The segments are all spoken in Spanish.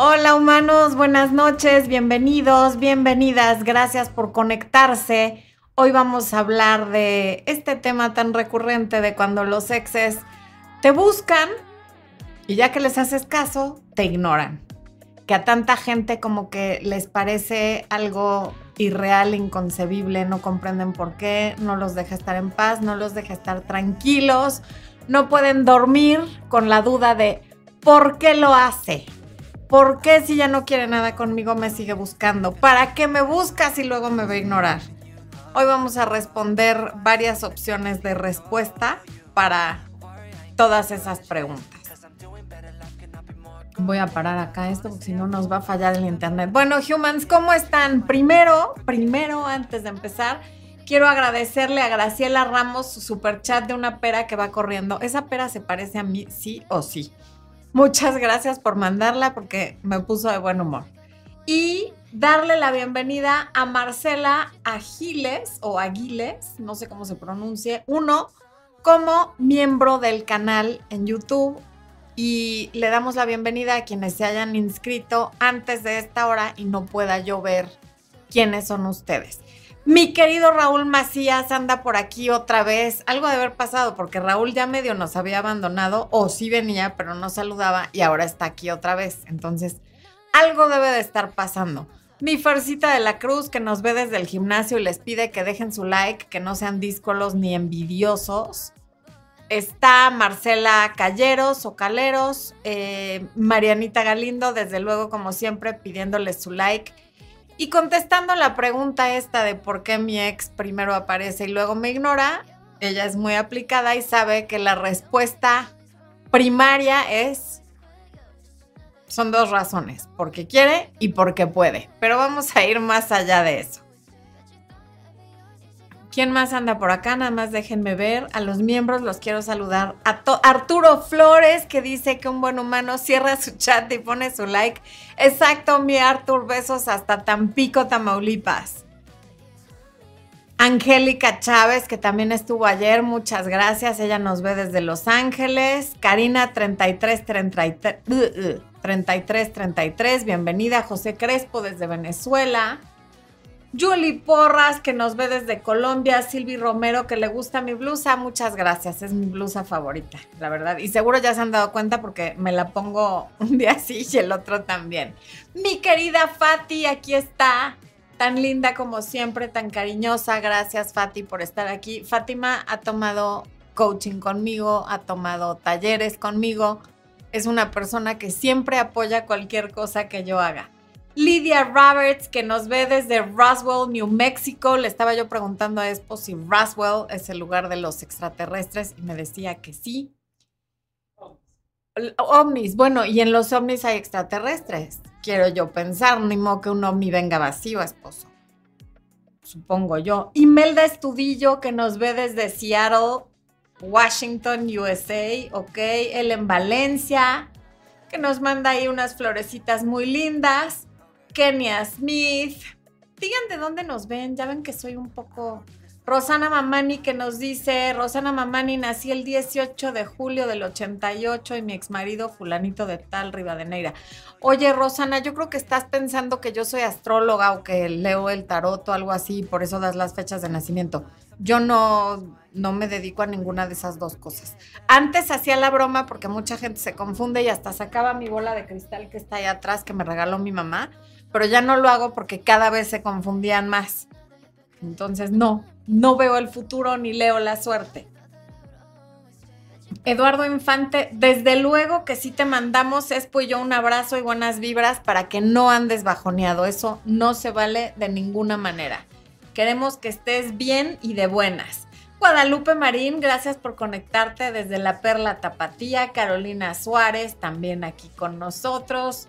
Hola humanos, buenas noches, bienvenidos, bienvenidas, gracias por conectarse. Hoy vamos a hablar de este tema tan recurrente de cuando los exes te buscan y ya que les haces caso, te ignoran. Que a tanta gente como que les parece algo irreal, inconcebible, no comprenden por qué, no los deja estar en paz, no los deja estar tranquilos, no pueden dormir con la duda de por qué lo hace. ¿Por qué si ya no quiere nada conmigo me sigue buscando? ¿Para qué me busca si luego me va a ignorar? Hoy vamos a responder varias opciones de respuesta para todas esas preguntas. Voy a parar acá esto porque si no nos va a fallar el internet. Bueno, humans, ¿cómo están? Primero, primero, antes de empezar, quiero agradecerle a Graciela Ramos su super chat de una pera que va corriendo. Esa pera se parece a mí, sí o sí. Muchas gracias por mandarla porque me puso de buen humor. Y darle la bienvenida a Marcela Agiles o Aguiles, no sé cómo se pronuncie, uno, como miembro del canal en YouTube. Y le damos la bienvenida a quienes se hayan inscrito antes de esta hora y no pueda yo ver quiénes son ustedes. Mi querido Raúl Macías anda por aquí otra vez. Algo de haber pasado porque Raúl ya medio nos había abandonado o sí venía, pero no saludaba y ahora está aquí otra vez. Entonces, algo debe de estar pasando. Mi Fercita de la Cruz que nos ve desde el gimnasio y les pide que dejen su like, que no sean díscolos ni envidiosos. Está Marcela Calleros o Caleros, eh, Marianita Galindo, desde luego como siempre pidiéndoles su like y contestando la pregunta esta de por qué mi ex primero aparece y luego me ignora, ella es muy aplicada y sabe que la respuesta primaria es, son dos razones, porque quiere y porque puede. Pero vamos a ir más allá de eso. ¿Quién más anda por acá? Nada más déjenme ver. A los miembros los quiero saludar. A Arturo Flores, que dice que un buen humano cierra su chat y pone su like. Exacto, mi Artur. Besos hasta Tampico, Tamaulipas. Angélica Chávez, que también estuvo ayer, muchas gracias. Ella nos ve desde Los Ángeles. Karina 3333, 3333, bienvenida. José Crespo desde Venezuela. Julie Porras, que nos ve desde Colombia, Silvi Romero, que le gusta mi blusa, muchas gracias, es mi blusa favorita, la verdad. Y seguro ya se han dado cuenta porque me la pongo un día así y el otro también. Mi querida Fati, aquí está, tan linda como siempre, tan cariñosa, gracias Fati por estar aquí. Fátima ha tomado coaching conmigo, ha tomado talleres conmigo, es una persona que siempre apoya cualquier cosa que yo haga. Lydia Roberts, que nos ve desde Roswell, New Mexico. Le estaba yo preguntando a Expo si Roswell es el lugar de los extraterrestres y me decía que sí. Ovnis, bueno, y en los ovnis hay extraterrestres. Quiero yo pensar, ni modo que un ovni venga vacío, esposo. Supongo yo. Imelda Estudillo, que nos ve desde Seattle, Washington, USA, ok. Él en Valencia, que nos manda ahí unas florecitas muy lindas. Kenia Smith. Digan de dónde nos ven, ya ven que soy un poco... Rosana Mamani que nos dice, Rosana Mamani nací el 18 de julio del 88 y mi exmarido fulanito de tal Rivadeneira. Oye Rosana, yo creo que estás pensando que yo soy astróloga o que leo el tarot o algo así, por eso das las fechas de nacimiento. Yo no, no me dedico a ninguna de esas dos cosas. Antes hacía la broma porque mucha gente se confunde y hasta sacaba mi bola de cristal que está ahí atrás que me regaló mi mamá pero ya no lo hago porque cada vez se confundían más. Entonces, no, no veo el futuro ni leo la suerte. Eduardo Infante, desde luego que sí te mandamos, Espo y yo, un abrazo y buenas vibras para que no andes bajoneado. Eso no se vale de ninguna manera. Queremos que estés bien y de buenas. Guadalupe Marín, gracias por conectarte desde la Perla Tapatía. Carolina Suárez, también aquí con nosotros.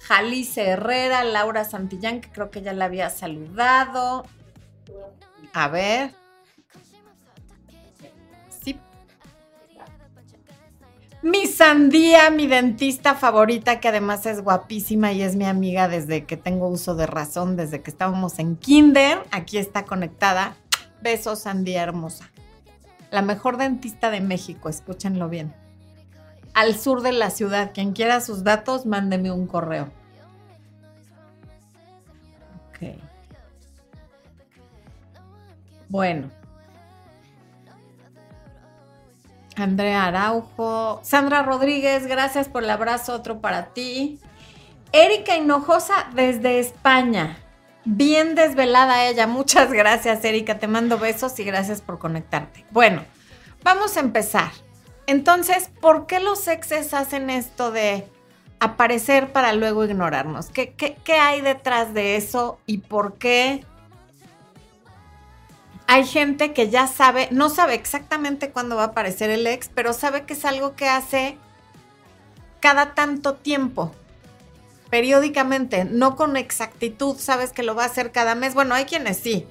Jalice Herrera, Laura Santillán, que creo que ya la había saludado. A ver. Sí. Mi sandía, mi dentista favorita, que además es guapísima y es mi amiga desde que tengo uso de razón, desde que estábamos en kinder. Aquí está conectada. Besos, sandía hermosa. La mejor dentista de México, escúchenlo bien. Al sur de la ciudad. Quien quiera sus datos, mándeme un correo. Ok. Bueno. Andrea Araujo. Sandra Rodríguez, gracias por el abrazo, otro para ti. Erika Hinojosa desde España. Bien desvelada ella. Muchas gracias, Erika. Te mando besos y gracias por conectarte. Bueno, vamos a empezar. Entonces, ¿por qué los exes hacen esto de aparecer para luego ignorarnos? ¿Qué, hay detrás de eso y por qué hay gente que ya sabe, no sabe exactamente cuándo va a aparecer el ex, pero sabe que es algo que hace cada tanto tiempo, periódicamente, no con exactitud, sabes que lo va a hacer cada mes. Bueno, hay quienes sí.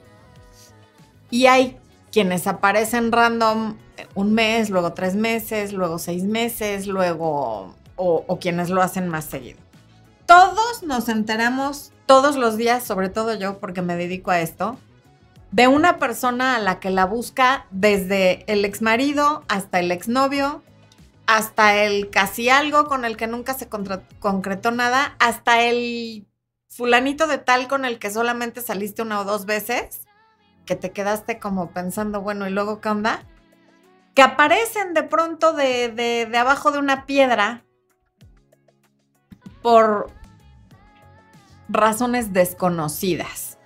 Y hay quienes aparecen random un mes, luego tres meses, luego seis meses, luego, o, quienes lo hacen más seguido. Todos nos enteramos todos los días, sobre todo yo, porque me dedico a esto, de una persona a la que la busca desde el exmarido hasta el exnovio, hasta el casi algo con el que nunca se concretó nada, hasta el fulanito de tal con el que solamente saliste una o dos veces, que te quedaste como pensando, bueno, ¿y luego qué onda? Que aparecen de pronto de, de abajo de una piedra por razones desconocidas.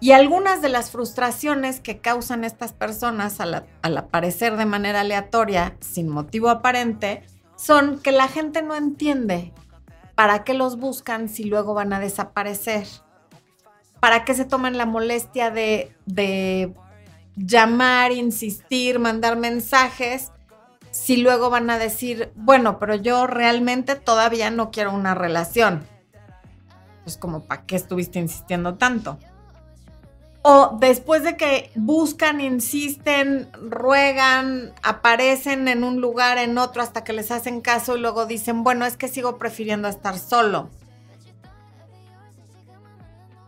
Y algunas de las frustraciones que causan estas personas al, aparecer de manera aleatoria, sin motivo aparente, son que la gente no entiende para qué los buscan si luego van a desaparecer. ¿Para qué se toman la molestia de, de llamar, insistir, mandar mensajes si luego van a decir, bueno, pero yo realmente todavía no quiero una relación? Pues como, ¿para qué estuviste insistiendo tanto? O después de que buscan, insisten, ruegan, aparecen en un lugar, en otro, hasta que les hacen caso y luego dicen, bueno, es que sigo prefiriendo estar solo.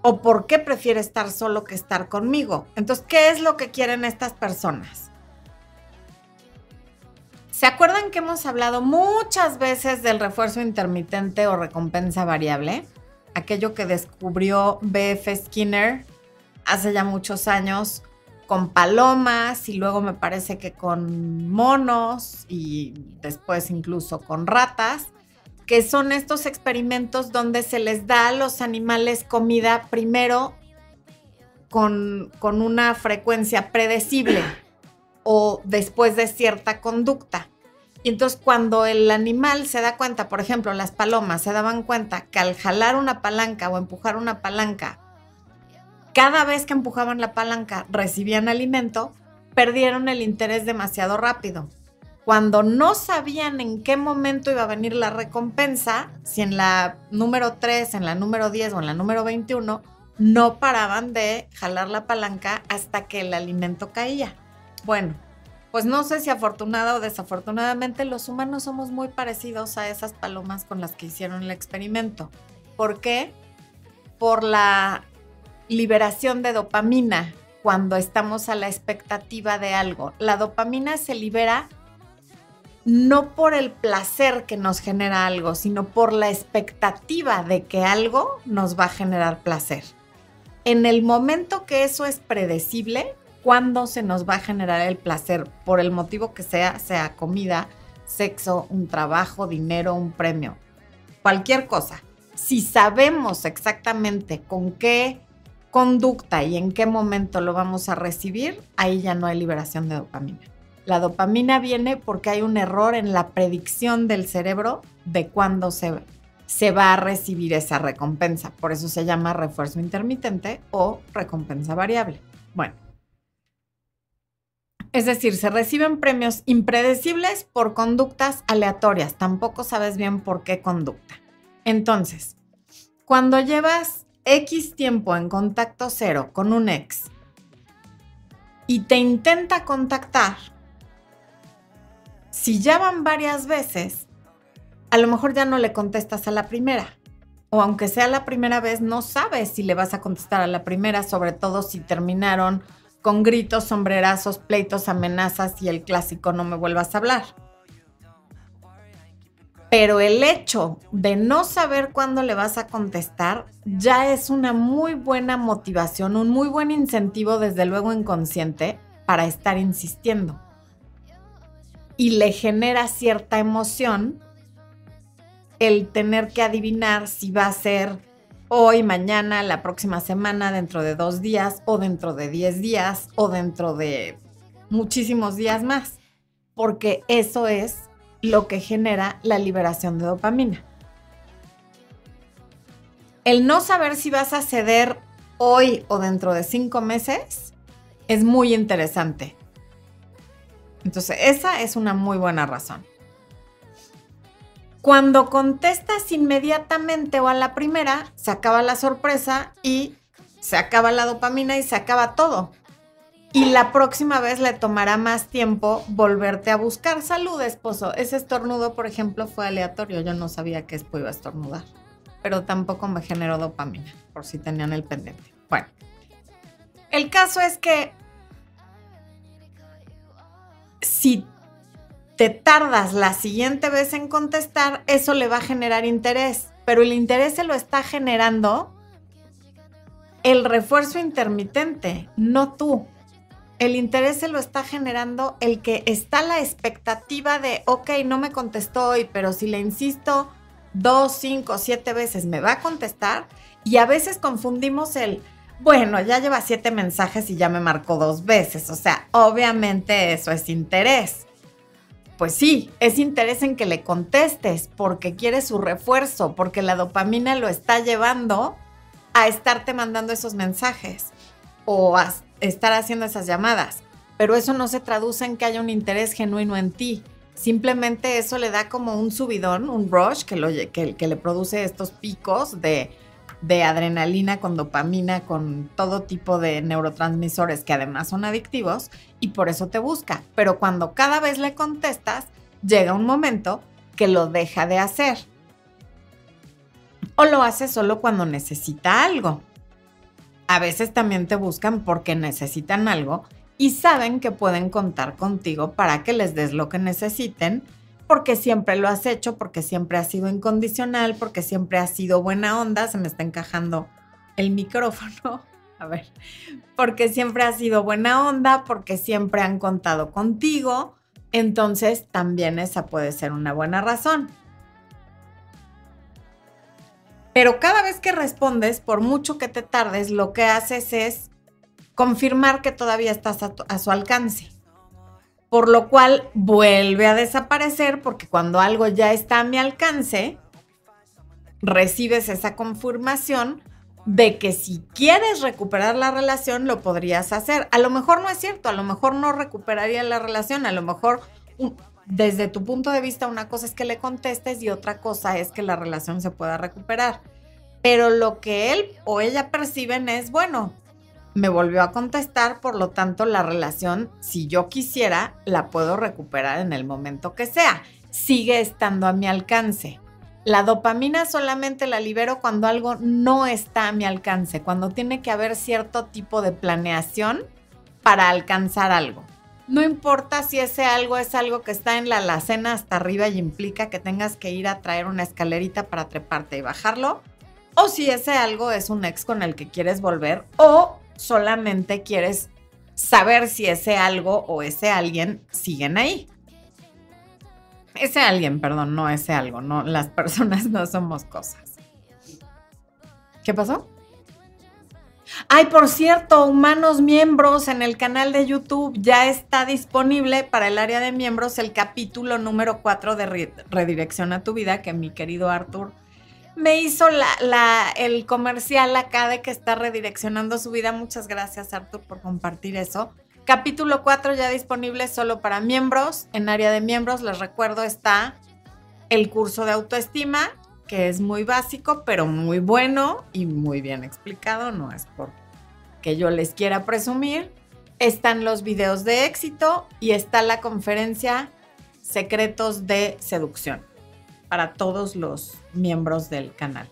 ¿O por qué prefiere estar solo que estar conmigo? Entonces, ¿qué es lo que quieren estas personas? ¿Se acuerdan que hemos hablado muchas veces del refuerzo intermitente o recompensa variable? Aquello que descubrió BF Skinner hace ya muchos años con palomas y luego me parece que con monos y después incluso con ratas, que son estos experimentos donde se les da a los animales comida primero con, con una frecuencia predecible o después de cierta conducta. Y entonces cuando el animal se da cuenta, por ejemplo, las palomas se daban cuenta que al jalar una palanca o empujar una palanca cada vez que empujaban la palanca recibían alimento, perdieron el interés demasiado rápido. Cuando no sabían en qué momento iba a venir la recompensa, si en la número 3, en la número 10 o en la número 21, no paraban de jalar la palanca hasta que el alimento caía. Bueno, pues no sé si afortunada o desafortunadamente los humanos somos muy parecidos a esas palomas con las que hicieron el experimento. ¿Por qué? Por la liberación de dopamina cuando estamos a la expectativa de algo. La dopamina se libera no por el placer que nos genera algo, sino por la expectativa de que algo nos va a generar placer. En el momento que eso es predecible, ¿cuándo se nos va a generar el placer? Por el motivo que sea, sea comida, sexo, un trabajo, dinero, un premio, cualquier cosa. Si sabemos exactamente con qué conducta y en qué momento lo vamos a recibir, ahí ya no hay liberación de dopamina. La dopamina viene porque hay un error en la predicción del cerebro de cuándo se, se va a recibir esa recompensa. Por eso se llama refuerzo intermitente o recompensa variable. Bueno. Es decir, se reciben premios impredecibles por conductas aleatorias. Tampoco sabes bien por qué conducta. Entonces, cuando llevas X tiempo en contacto cero con un ex y te intenta contactar, si ya van varias veces, a lo mejor ya no le contestas a la primera. O aunque sea la primera vez, no sabes si le vas a contestar a la primera, sobre todo si terminaron con gritos, sombrerazos, pleitos, amenazas y el clásico no me vuelvas a hablar. Pero el hecho de no saber cuándo le vas a contestar ya es una muy buena motivación, un muy buen incentivo, desde luego inconsciente, para estar insistiendo. Y le genera cierta emoción el tener que adivinar si va a ser hoy, mañana, la próxima semana, dentro de dos días, o dentro de diez días, o dentro de muchísimos días más. Porque eso es lo que genera la liberación de dopamina. El no saber si vas a ceder hoy o dentro de cinco meses es muy interesante. Entonces, esa es una muy buena razón. Cuando contestas inmediatamente o a la primera, se acaba la sorpresa y se acaba la dopamina y se acaba todo y la próxima vez le tomará más tiempo volverte a buscar. Salud, esposo. Ese estornudo, por ejemplo, fue aleatorio. Yo no sabía que Espo iba a estornudar, pero tampoco me generó dopamina, por si tenían el pendiente. Bueno, el caso es que si te tardas la siguiente vez en contestar, eso le va a generar interés, pero el interés se lo está generando el refuerzo intermitente, no tú el interés se lo está generando el que está la expectativa de, ok, no me contestó hoy, pero si le insisto dos, cinco, siete veces, me va a contestar. Y a veces confundimos el, bueno, ya lleva siete mensajes y ya me marcó dos veces. O sea, obviamente eso es interés. Pues sí, es interés en que le contestes porque quiere su refuerzo, porque la dopamina lo está llevando a estarte mandando esos mensajes o a estar haciendo esas llamadas, pero eso no se traduce en que haya un interés genuino en ti. Simplemente eso le da como un subidón, un rush que, que le produce estos picos de, de adrenalina con dopamina, con todo tipo de neurotransmisores que además son adictivos y por eso te busca. Pero cuando cada vez le contestas, llega un momento que lo deja de hacer. O lo hace solo cuando necesita algo a veces también te buscan porque necesitan algo y saben que pueden contar contigo para que les des lo que necesiten, porque siempre lo has hecho, porque siempre has sido incondicional, porque siempre has sido buena onda, se me está encajando el micrófono, a ver, porque siempre has sido buena onda, porque siempre han contado contigo, entonces también esa puede ser una buena razón. Pero cada vez que respondes, por mucho que te tardes, lo que haces es confirmar que todavía estás a, su alcance. Por lo cual vuelve a desaparecer porque cuando algo ya está a mi alcance, recibes esa confirmación de que si quieres recuperar la relación, lo podrías hacer. A lo mejor no es cierto, a lo mejor no recuperaría la relación, a lo mejor desde tu punto de vista, una cosa es que le contestes y otra cosa es que la relación se pueda recuperar. Pero lo que él o ella perciben es, bueno, me volvió a contestar, por lo tanto la relación, si yo quisiera, la puedo recuperar en el momento que sea. Sigue estando a mi alcance. La dopamina solamente la libero cuando algo no está a mi alcance, cuando tiene que haber cierto tipo de planeación para alcanzar algo. No importa si ese algo es algo que está en la alacena hasta arriba y implica que tengas que ir a traer una escalerita para treparte y bajarlo, o si ese algo es un ex con el que quieres volver, o solamente quieres saber si ese algo o ese alguien siguen ahí. Ese alguien, perdón, no ese algo, no, las personas no somos cosas. ¿Qué pasó? Ay, por cierto, humanos miembros en el canal de YouTube ya está disponible para el área de miembros el capítulo número 4 de Redirección a tu vida que mi querido Arthur me hizo el comercial acá de que está redireccionando su vida. Muchas gracias Arthur por compartir eso. Capítulo 4 ya disponible solo para miembros. En área de miembros, les recuerdo, está el curso de autoestima que es muy básico, pero muy bueno y muy bien explicado, no es por que yo les quiera presumir. Están los videos de éxito y está la conferencia Secretos de Seducción para todos los miembros del canal.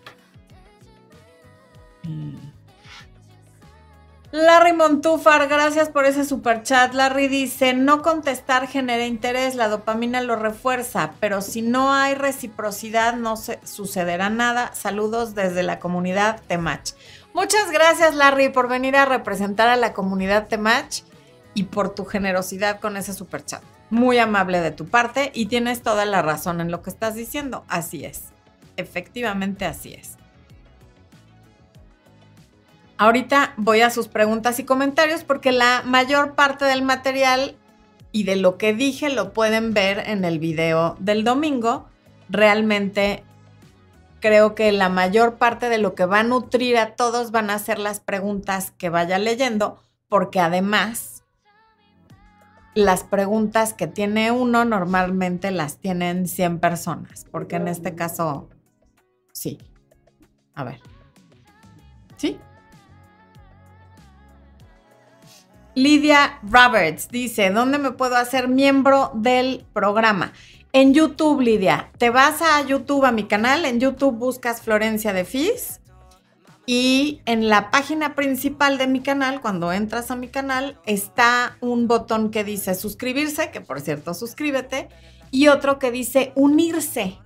Larry Montúfar, gracias por ese super chat. Larry dice, no contestar genera interés, la dopamina lo refuerza, pero si no hay reciprocidad no se, sucederá nada. Saludos desde la comunidad Temach. Muchas gracias Larry por venir a representar a la comunidad Temach y por tu generosidad con ese super chat. Muy amable de tu parte y tienes toda la razón en lo que estás diciendo. Así es. Efectivamente así es. Ahorita voy a sus preguntas y comentarios porque la mayor parte del material y de lo que dije lo pueden ver en el video del domingo. Realmente creo que la mayor parte de lo que va a nutrir a todos van a ser las preguntas que vaya leyendo, porque además las preguntas que tiene uno normalmente las tienen 100 personas, porque en este caso, sí. A ver. ¿Sí? Lidia Roberts dice, ¿dónde me puedo hacer miembro del programa? En YouTube, Lidia. Te vas a YouTube, a mi canal. En YouTube buscas Florencia de Fis. Y en la página principal de mi canal, cuando entras a mi canal, está un botón que dice suscribirse, que por cierto, suscríbete, y otro que dice unirse.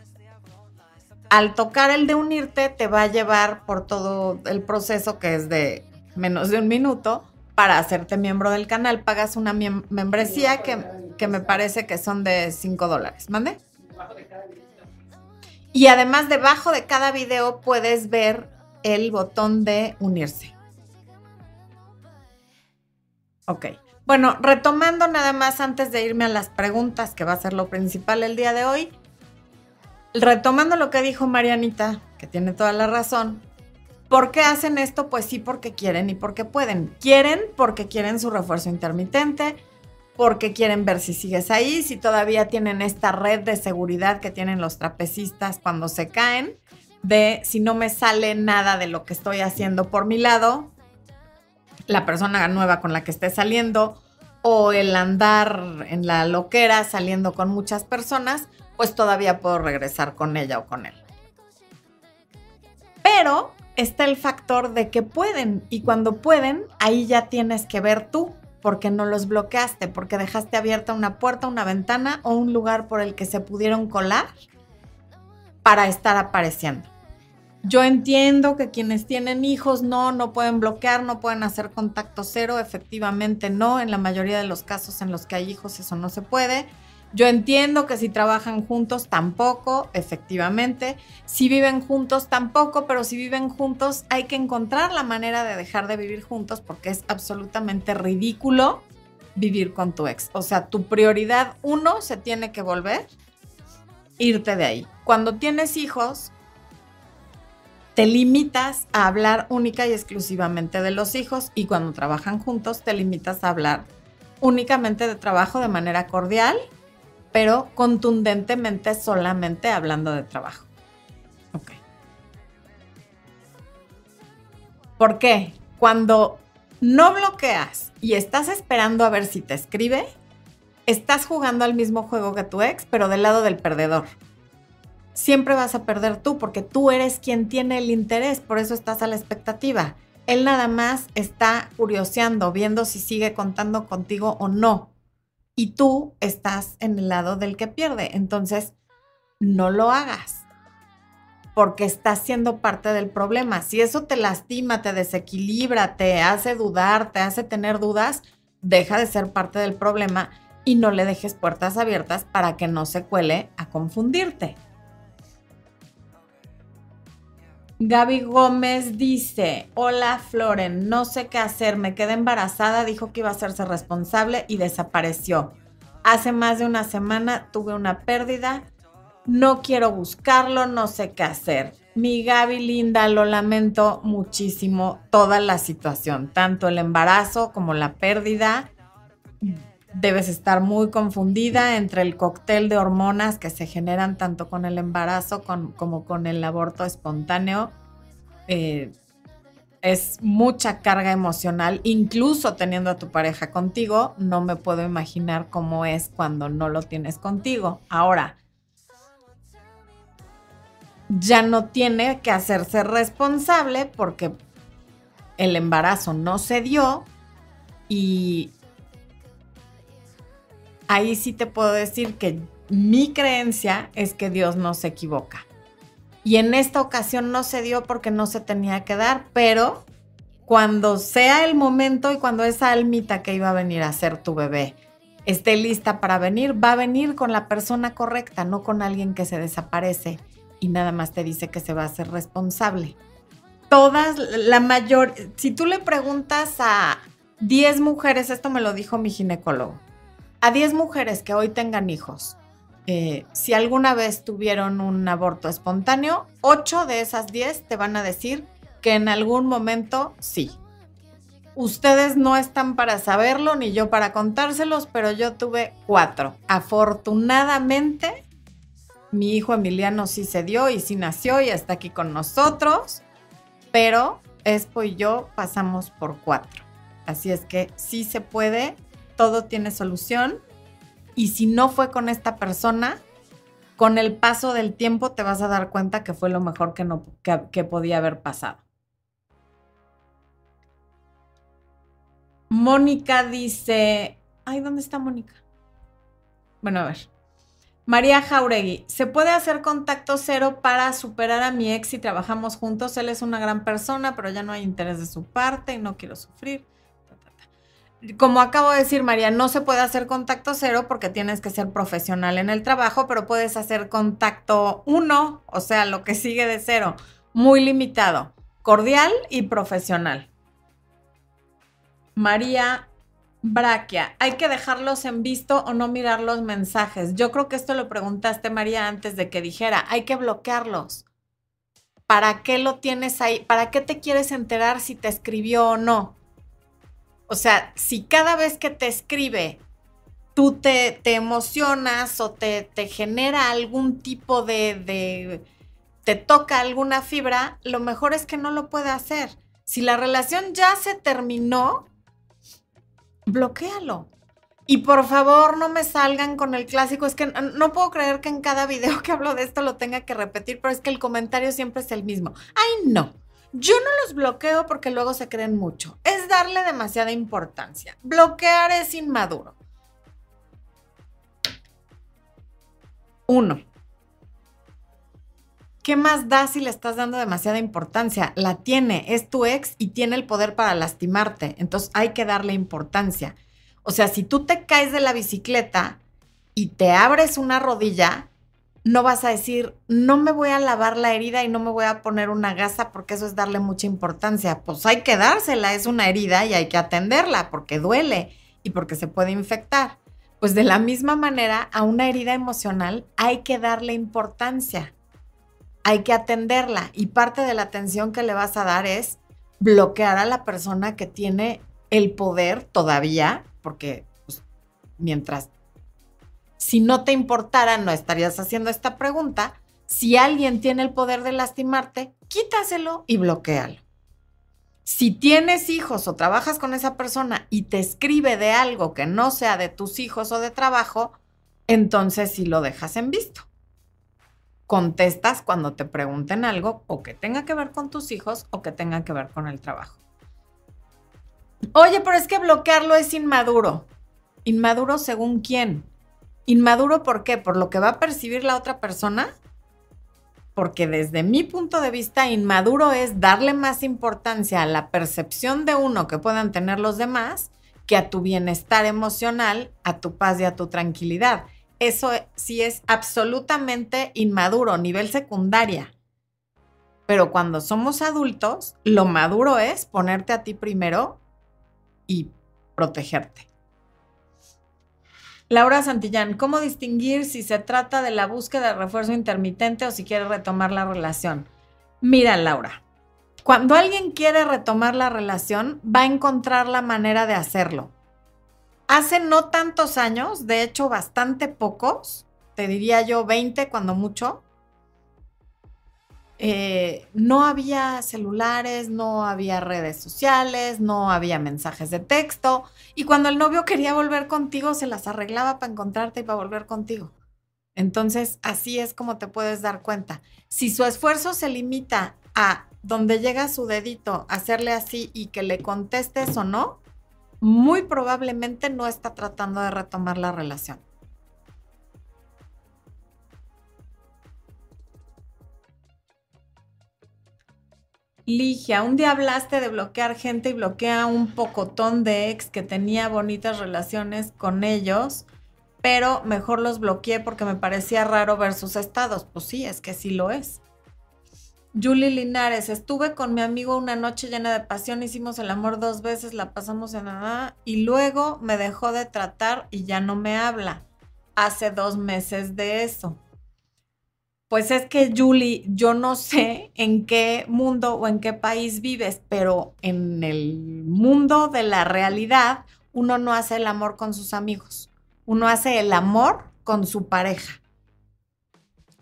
Al tocar el de unirte, te va a llevar por todo el proceso que es de menos de un minuto para hacerte miembro del canal. Pagas una membresía que, me parece que son de 5 dólares. ¿Mande? Y además debajo de cada video puedes ver el botón de unirse. Ok. Bueno, retomando nada más antes de irme a las preguntas, que va a ser lo principal el día de hoy. Retomando lo que dijo Marianita, que tiene toda la razón, ¿Por qué hacen esto? Pues sí, porque quieren y porque pueden. Quieren porque quieren su refuerzo intermitente, porque quieren ver si sigues ahí, si todavía tienen esta red de seguridad que tienen los trapecistas cuando se caen, de si no me sale nada de lo que estoy haciendo por mi lado, la persona nueva con la que esté saliendo o el andar en la loquera saliendo con muchas personas, pues todavía puedo regresar con ella o con él. Pero está el factor de que pueden y cuando pueden, ahí ya tienes que ver tú porque no los bloqueaste, porque dejaste abierta una puerta, una ventana o un lugar por el que se pudieron colar para estar apareciendo. Yo entiendo que quienes tienen hijos no, no pueden bloquear, no pueden hacer contacto cero, efectivamente no, en la mayoría de los casos en los que hay hijos eso no se puede yo entiendo que si trabajan juntos tampoco, efectivamente. Si viven juntos tampoco, pero si viven juntos hay que encontrar la manera de dejar de vivir juntos porque es absolutamente ridículo vivir con tu ex. O sea, tu prioridad uno se tiene que volver irte de ahí. Cuando tienes hijos, te limitas a hablar única y exclusivamente de los hijos y cuando trabajan juntos te limitas a hablar únicamente de trabajo de manera cordial pero contundentemente solamente hablando de trabajo. Ok. ¿Por qué? Cuando no bloqueas y estás esperando a ver si te escribe, estás jugando al mismo juego que tu ex, pero del lado del perdedor. Siempre vas a perder tú porque tú eres quien tiene el interés, por eso estás a la expectativa. Él nada más está curioseando, viendo si sigue contando contigo o no y tú estás en el lado del que pierde. Entonces, no lo hagas porque estás siendo parte del problema. Si eso te lastima, te desequilibra, te hace dudar, te hace tener dudas, deja de ser parte del problema y no le dejes puertas abiertas para que no se cuele a confundirte. Gaby Gómez dice, hola Floren, no sé qué hacer, me quedé embarazada, dijo que iba a hacerse responsable y desapareció. Hace más de una semana tuve una pérdida, no quiero buscarlo, no sé qué hacer. Mi Gaby linda, lo lamento muchísimo toda la situación, tanto el embarazo como la pérdida debes estar muy confundida entre el cóctel de hormonas que se generan tanto con el embarazo como con el aborto espontáneo. Eh, es mucha carga emocional, incluso teniendo a tu pareja contigo, no me puedo imaginar cómo es cuando no lo tienes contigo. Ahora, ya no tiene que hacerse responsable porque el embarazo no se dio y ahí sí te puedo decir que mi creencia es que Dios no se equivoca. Y en esta ocasión no se dio porque no se tenía que dar, pero cuando sea el momento y cuando esa almita que iba a venir a ser tu bebé esté lista para venir, va a venir con la persona correcta, no con alguien que se desaparece y nada más te dice que se va a hacer responsable. Todas, la mayor, si tú le preguntas a 10 mujeres, esto me lo dijo mi ginecólogo, a 10 mujeres que hoy tengan hijos, eh, si alguna vez tuvieron un aborto espontáneo, 8 de esas 10 te van a decir que en algún momento sí. Ustedes no están para saberlo ni yo para contárselos, pero yo tuve cuatro. Afortunadamente, mi hijo Emiliano sí se dio y sí nació y está aquí con nosotros, pero Espo y yo pasamos por cuatro. Así es que sí se puede, todo tiene solución. Y si no fue con esta persona, con el paso del tiempo te vas a dar cuenta que fue lo mejor que, no, que podía haber pasado. Mónica dice, ay, ¿dónde está Mónica? Bueno, a ver. María Jauregui, ¿se puede hacer contacto cero para superar a mi ex si trabajamos juntos? Él es una gran persona, pero ya no hay interés de su parte y no quiero sufrir. Como acabo de decir, María, no se puede hacer contacto cero porque tienes que ser profesional en el trabajo, pero puedes hacer contacto uno, o sea, lo que sigue de cero, muy limitado, cordial y profesional. María Braquia, ¿hay que dejarlos en visto o no mirar los mensajes? Yo creo que esto lo preguntaste, María, antes de que dijera, hay que bloquearlos. ¿Para qué lo tienes ahí? ¿Para qué te quieres enterar si te escribió o no? O sea, si cada vez que te escribe tú te, te emocionas o te, te, genera algún tipo de, de, te toca alguna fibra, lo mejor es que no lo pueda hacer. Si la relación ya se terminó, bloquealo. Y por favor no me salgan con el clásico, es que no puedo creer que en cada video que hablo de esto lo tenga que repetir, pero es que el comentario siempre es el mismo. Ay, no, yo no los bloqueo porque luego se creen mucho. Es darle demasiada importancia. Bloquear es inmaduro. Uno. ¿Qué más da si le estás dando demasiada importancia? La tiene, es tu ex y tiene el poder para lastimarte. Entonces hay que darle importancia. O sea, si tú te caes de la bicicleta y te abres una rodilla, no vas a decir, no me voy a lavar la herida y no me voy a poner una gasa porque eso es darle mucha importancia. Pues hay que dársela, es una herida y hay que atenderla porque duele y porque se puede infectar. Pues de la misma manera, a una herida emocional hay que darle importancia hay que atenderla y parte de la atención que le vas a dar es bloquear a la persona que tiene el poder todavía, porque pues, mientras, si no te importara, no estarías haciendo esta pregunta. Si alguien tiene el poder de lastimarte, quítaselo y bloquealo. Si tienes hijos o trabajas con esa persona y te escribe de algo que no sea de tus hijos o de trabajo, entonces sí lo dejas en visto contestas cuando te pregunten algo o que tenga que ver con tus hijos o que tenga que ver con el trabajo. Oye, pero es que bloquearlo es inmaduro. ¿Inmaduro según quién? ¿Inmaduro por qué? ¿Por lo que va a percibir la otra persona? Porque desde mi punto de vista, inmaduro es darle más importancia a la percepción de uno que puedan tener los demás que a tu bienestar emocional, a tu paz y a tu tranquilidad eso sí es absolutamente inmaduro, nivel secundaria. Pero cuando somos adultos, lo maduro es ponerte a ti primero y protegerte. Laura Santillán, ¿cómo distinguir si se trata de la búsqueda de refuerzo intermitente o si quiere retomar la relación? Mira, Laura, cuando alguien quiere retomar la relación, va a encontrar la manera de hacerlo. Hace no tantos años, de hecho bastante pocos, te diría yo 20 cuando mucho, eh, no había celulares, no había redes sociales, no había mensajes de texto. Y cuando el novio quería volver contigo, se las arreglaba para encontrarte y para volver contigo. Entonces, así es como te puedes dar cuenta. Si su esfuerzo se limita a donde llega su dedito, hacerle así y que le contestes o no, muy probablemente no está tratando de retomar la relación. Ligia, un día hablaste de bloquear gente y bloquea un pocotón de ex que tenía bonitas relaciones con ellos, pero mejor los bloqueé porque me parecía raro ver sus estados. Pues sí, es que sí lo es. Julie Linares, estuve con mi amigo una noche llena de pasión, hicimos el amor dos veces, la pasamos en nada y luego me dejó de tratar y ya no me habla. Hace dos meses de eso. Pues es que, Julie, yo no sé en qué mundo o en qué país vives, pero en el mundo de la realidad, uno no hace el amor con sus amigos, uno hace el amor con su pareja.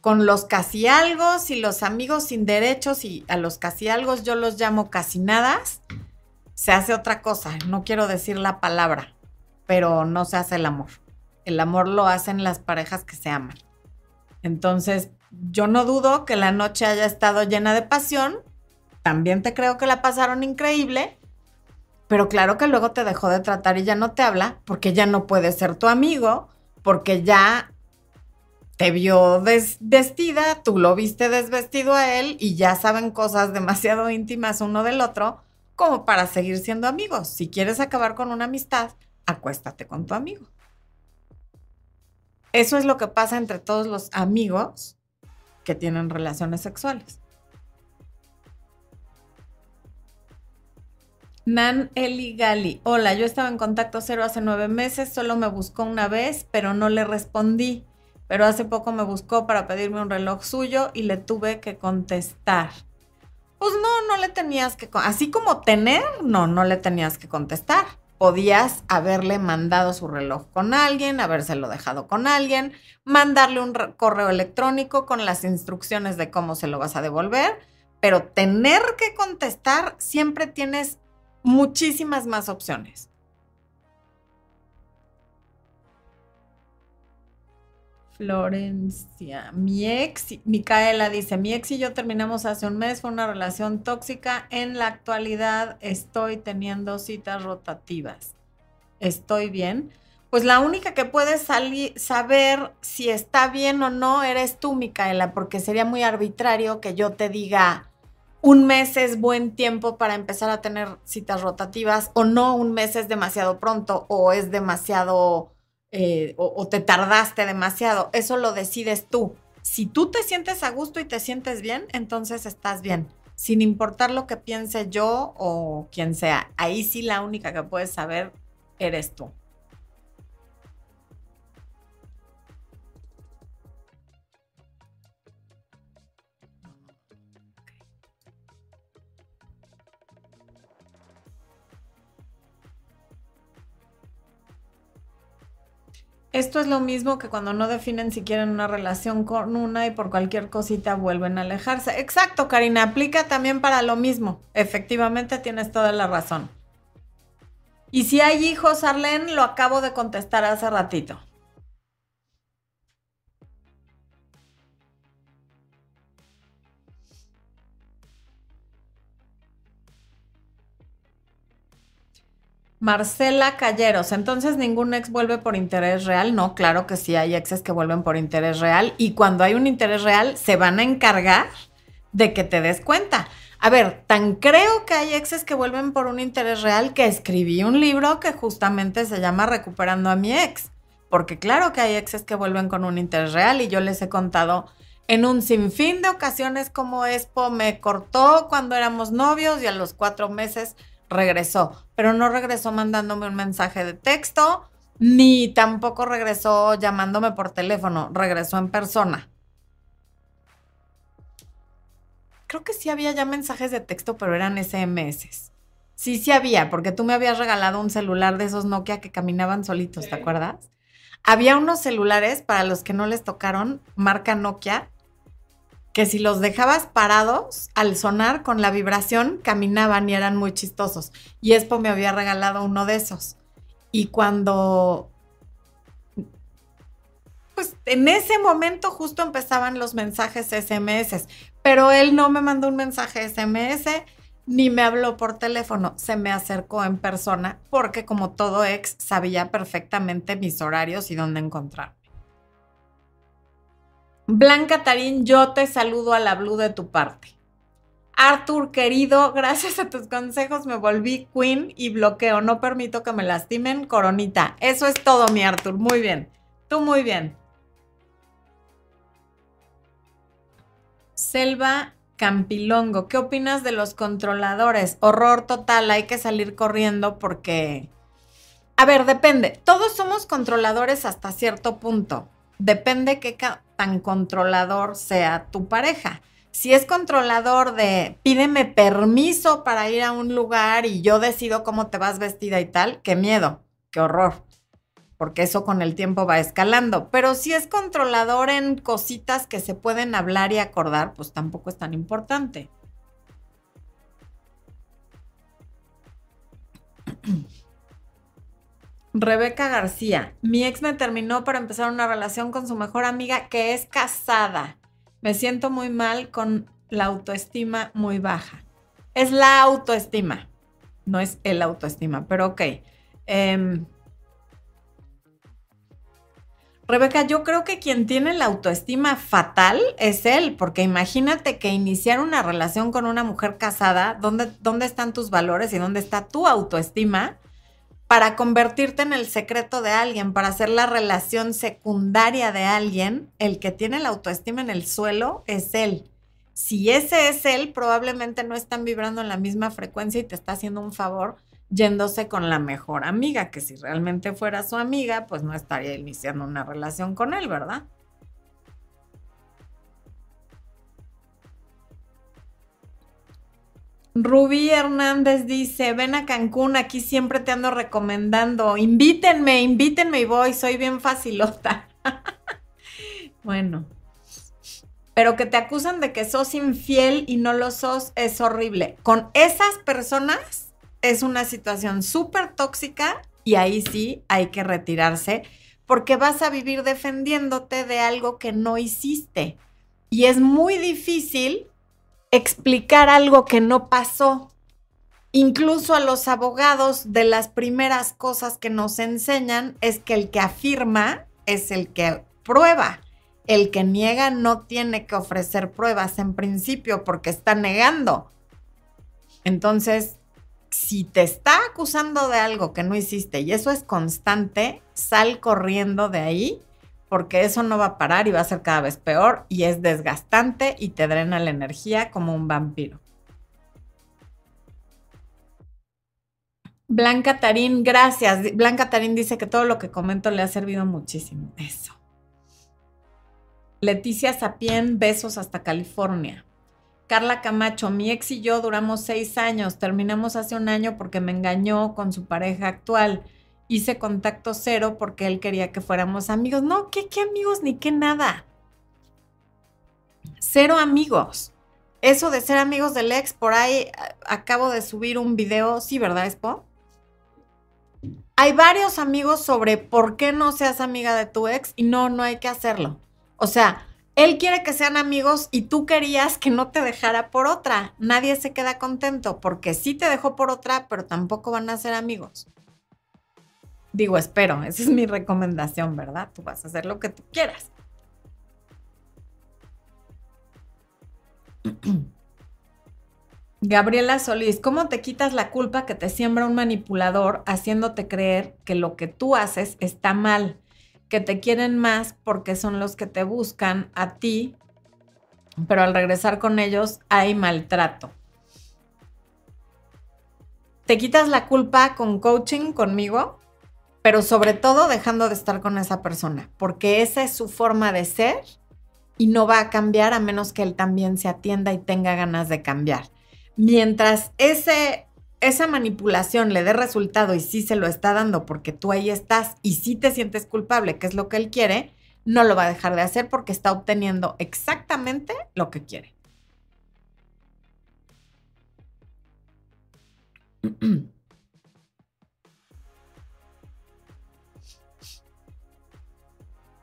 Con los casi algo y los amigos sin derechos y a los casi algo yo los llamo casi nada, se hace otra cosa, no quiero decir la palabra, pero no se hace el amor. El amor lo hacen las parejas que se aman. Entonces, yo no dudo que la noche haya estado llena de pasión, también te creo que la pasaron increíble, pero claro que luego te dejó de tratar y ya no te habla porque ya no puede ser tu amigo, porque ya te vio desvestida, tú lo viste desvestido a él y ya saben cosas demasiado íntimas uno del otro como para seguir siendo amigos. Si quieres acabar con una amistad, acuéstate con tu amigo. Eso es lo que pasa entre todos los amigos que tienen relaciones sexuales. Nan Eli Gali. Hola, yo estaba en contacto cero hace nueve meses, solo me buscó una vez, pero no le respondí. Pero hace poco me buscó para pedirme un reloj suyo y le tuve que contestar. Pues no, no le tenías que, así como tener, no, no le tenías que contestar podías haberle mandado su reloj con alguien, habérselo dejado con alguien, mandarle un correo electrónico con las instrucciones de cómo se lo vas a devolver, pero tener que contestar siempre tienes muchísimas más opciones. Florencia, mi ex, Micaela dice, mi ex y yo terminamos hace un mes, fue una relación tóxica, en la actualidad estoy teniendo citas rotativas. ¿Estoy bien? Pues la única que puede saber si está bien o no eres tú, Micaela, porque sería muy arbitrario que yo te diga, un mes es buen tiempo para empezar a tener citas rotativas o no, un mes es demasiado pronto o es demasiado eh, o, te tardaste demasiado. Eso lo decides tú. Si tú te sientes a gusto y te sientes bien, entonces estás bien. Sin importar lo que piense yo o quien sea. Ahí sí la única que puedes saber eres tú. Esto es lo mismo que cuando no definen si quieren una relación con una y por cualquier cosita vuelven a alejarse. Exacto, Karina, aplica también para lo mismo. Efectivamente, tienes toda la razón. Y si hay hijos, Arlene, lo acabo de contestar hace ratito. Marcela Calleros, entonces ningún ex vuelve por interés real. No, claro que sí hay exes que vuelven por interés real y cuando hay un interés real se van a encargar de que te des cuenta. A ver, tan creo que hay exes que vuelven por un interés real que escribí un libro que justamente se llama Recuperando a mi ex. Porque claro que hay exes que vuelven con un interés real y yo les he contado en un sinfín de ocasiones como Expo me cortó cuando éramos novios y a los cuatro meses regresó, pero no regresó mandándome un mensaje de texto, ni tampoco regresó llamándome por teléfono, regresó en persona. Creo que sí había ya mensajes de texto, pero eran SMS. Sí, sí había, porque tú me habías regalado un celular de esos Nokia que caminaban solitos, ¿te acuerdas? Había unos celulares para los que no les tocaron, marca Nokia, que si los dejabas parados, al sonar con la vibración, caminaban y eran muy chistosos. Y Expo me había regalado uno de esos. Y cuando... Pues en ese momento justo empezaban los mensajes SMS, pero él no me mandó un mensaje SMS ni me habló por teléfono, se me acercó en persona porque como todo ex sabía perfectamente mis horarios y dónde encontrarme. Blanca Tarín, yo te saludo a la Blue de tu parte. Arthur, querido, gracias a tus consejos me volví queen y bloqueo. No permito que me lastimen, coronita. Eso es todo, mi Arthur. Muy bien. Tú muy bien. Selva Campilongo, ¿qué opinas de los controladores? Horror total, hay que salir corriendo porque... A ver, depende. Todos somos controladores hasta cierto punto. Depende qué tan controlador sea tu pareja. Si es controlador de pídeme permiso para ir a un lugar y yo decido cómo te vas vestida y tal, qué miedo, qué horror porque eso con el tiempo va escalando. Pero si es controlador en cositas que se pueden hablar y acordar, pues tampoco es tan importante. Rebeca García, mi ex me terminó para empezar una relación con su mejor amiga que es casada. Me siento muy mal con la autoestima muy baja. Es la autoestima, no es el autoestima, pero ok. Eh, Rebeca, yo creo que quien tiene la autoestima fatal es él, porque imagínate que iniciar una relación con una mujer casada, ¿dónde, dónde están tus valores y dónde está tu autoestima? Para convertirte en el secreto de alguien, para hacer la relación secundaria de alguien, el que tiene la autoestima en el suelo es él. Si ese es él, probablemente no están vibrando en la misma frecuencia y te está haciendo un favor yéndose con la mejor amiga, que si realmente fuera su amiga, pues no estaría iniciando una relación con él, ¿verdad? Rubí Hernández dice, ven a Cancún, aquí siempre te ando recomendando. Invítenme, invítenme y voy, soy bien facilota. bueno, pero que te acusan de que sos infiel y no lo sos es horrible. Con esas personas es una situación súper tóxica y ahí sí hay que retirarse porque vas a vivir defendiéndote de algo que no hiciste. Y es muy difícil explicar algo que no pasó. Incluso a los abogados de las primeras cosas que nos enseñan es que el que afirma es el que prueba. El que niega no tiene que ofrecer pruebas en principio porque está negando. Entonces, si te está acusando de algo que no hiciste y eso es constante, sal corriendo de ahí porque eso no va a parar y va a ser cada vez peor y es desgastante y te drena la energía como un vampiro. Blanca Tarín, gracias. Blanca Tarín dice que todo lo que comento le ha servido muchísimo. Eso. Leticia Sapien, besos hasta California. Carla Camacho, mi ex y yo duramos seis años, terminamos hace un año porque me engañó con su pareja actual. Hice contacto cero porque él quería que fuéramos amigos. No, ¿qué, qué amigos ni qué nada? Cero amigos. Eso de ser amigos del ex, por ahí acabo de subir un video, sí, ¿verdad, Expo? Hay varios amigos sobre por qué no seas amiga de tu ex y no, no hay que hacerlo. O sea, él quiere que sean amigos y tú querías que no te dejara por otra. Nadie se queda contento porque sí te dejó por otra, pero tampoco van a ser amigos. Digo, espero, esa es mi recomendación, ¿verdad? Tú vas a hacer lo que tú quieras. Gabriela Solís, ¿cómo te quitas la culpa que te siembra un manipulador haciéndote creer que lo que tú haces está mal? que te quieren más porque son los que te buscan a ti, pero al regresar con ellos hay maltrato. Te quitas la culpa con coaching conmigo, pero sobre todo dejando de estar con esa persona, porque esa es su forma de ser y no va a cambiar a menos que él también se atienda y tenga ganas de cambiar. Mientras ese esa manipulación le dé resultado y sí se lo está dando porque tú ahí estás y sí te sientes culpable, que es lo que él quiere, no lo va a dejar de hacer porque está obteniendo exactamente lo que quiere.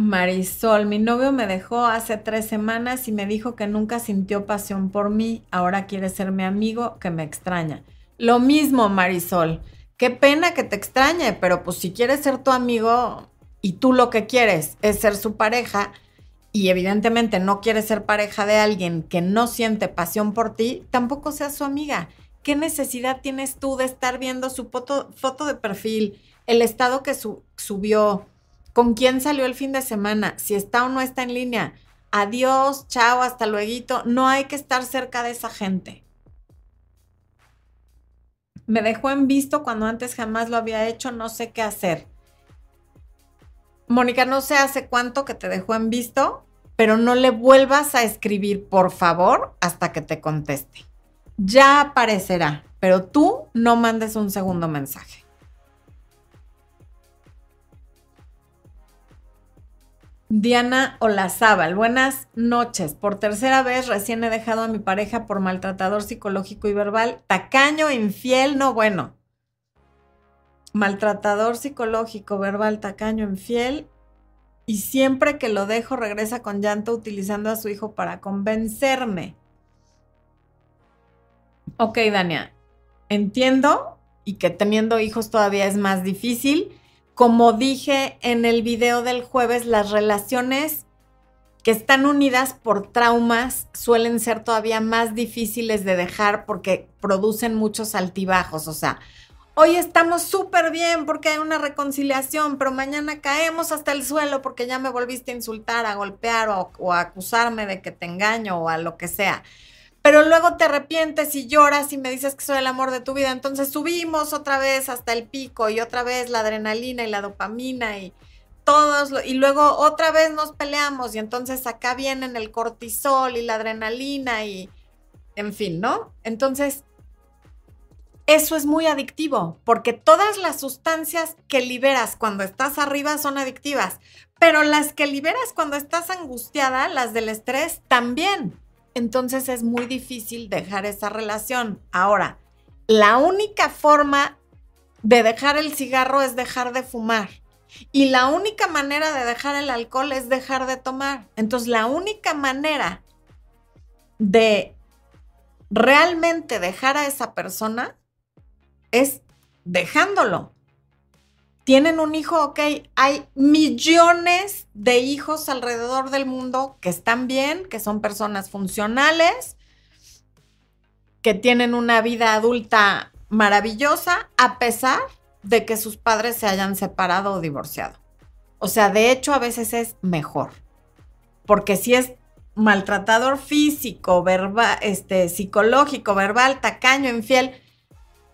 Marisol, mi novio me dejó hace tres semanas y me dijo que nunca sintió pasión por mí. Ahora quiere ser mi amigo, que me extraña. Lo mismo, Marisol. Qué pena que te extrañe, pero pues si quieres ser tu amigo y tú lo que quieres es ser su pareja y evidentemente no quieres ser pareja de alguien que no siente pasión por ti, tampoco seas su amiga. ¿Qué necesidad tienes tú de estar viendo su foto, foto de perfil, el estado que subió? Con quién salió el fin de semana, si está o no está en línea. Adiós, chao, hasta luego. No hay que estar cerca de esa gente. Me dejó en visto cuando antes jamás lo había hecho, no sé qué hacer. Mónica, no sé hace cuánto que te dejó en visto, pero no le vuelvas a escribir, por favor, hasta que te conteste. Ya aparecerá, pero tú no mandes un segundo mensaje. Diana Olazábal, buenas noches. Por tercera vez recién he dejado a mi pareja por maltratador psicológico y verbal, tacaño, infiel, no bueno. Maltratador psicológico, verbal, tacaño, infiel. Y siempre que lo dejo regresa con llanto utilizando a su hijo para convencerme. Ok, Dania, entiendo y que teniendo hijos todavía es más difícil como dije en el video del jueves, las relaciones que están unidas por traumas suelen ser todavía más difíciles de dejar porque producen muchos altibajos. O sea, hoy estamos súper bien porque hay una reconciliación, pero mañana caemos hasta el suelo porque ya me volviste a insultar, a golpear o, a acusarme de que te engaño o a lo que sea pero luego te arrepientes y lloras y me dices que soy el amor de tu vida. Entonces subimos otra vez hasta el pico y otra vez la adrenalina y la dopamina y todos, y luego otra vez nos peleamos y entonces acá vienen el cortisol y la adrenalina y, en fin, ¿no? Entonces, eso es muy adictivo porque todas las sustancias que liberas cuando estás arriba son adictivas, pero las que liberas cuando estás angustiada, las del estrés, también entonces es muy difícil dejar esa relación. Ahora, la única forma de dejar el cigarro es dejar de fumar. Y la única manera de dejar el alcohol es dejar de tomar. Entonces, la única manera de realmente dejar a esa persona es dejándolo tienen un hijo, ok, hay millones de hijos alrededor del mundo que están bien, que son personas funcionales, que tienen una vida adulta maravillosa, a pesar de que sus padres se hayan separado o divorciado. O sea, de hecho, a veces es mejor. Porque si es maltratador físico, verbal, este, psicológico, verbal, tacaño, infiel,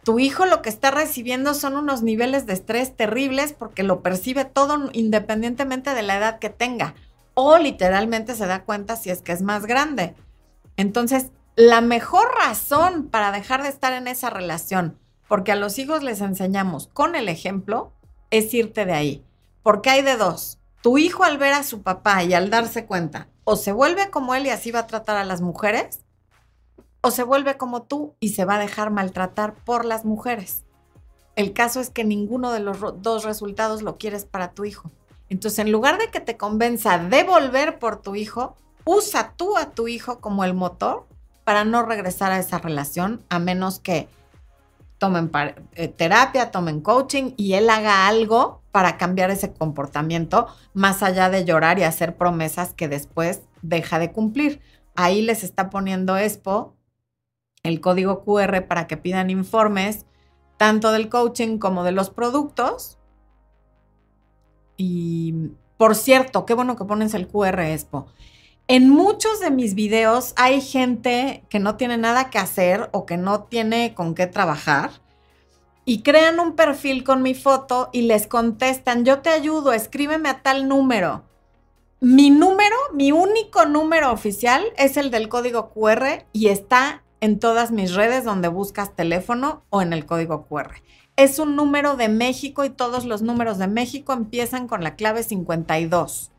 tu hijo lo que está recibiendo son unos niveles de estrés terribles porque lo percibe todo independientemente de la edad que tenga o literalmente se da cuenta si es que es más grande. Entonces, la mejor razón para dejar de estar en esa relación, porque a los hijos les enseñamos con el ejemplo, es irte de ahí. Porque hay de dos. Tu hijo al ver a su papá y al darse cuenta, o se vuelve como él y así va a tratar a las mujeres, o se vuelve como tú y se va a dejar maltratar por las mujeres. El caso es que ninguno de los dos resultados lo quieres para tu hijo. Entonces, en lugar de que te convenza de volver por tu hijo, usa tú a tu hijo como el motor para no regresar a esa relación, a menos que tomen eh, terapia, tomen coaching y él haga algo para cambiar ese comportamiento, más allá de llorar y hacer promesas que después deja de cumplir. Ahí les está poniendo Expo el código QR para que pidan informes tanto del coaching como de los productos. Y por cierto, qué bueno que pones el QR Expo. En muchos de mis videos hay gente que no tiene nada que hacer o que no tiene con qué trabajar y crean un perfil con mi foto y les contestan, yo te ayudo, escríbeme a tal número. Mi número, mi único número oficial es el del código QR y está en todas mis redes donde buscas teléfono o en el código QR. Es un número de México y todos los números de México empiezan con la clave 52.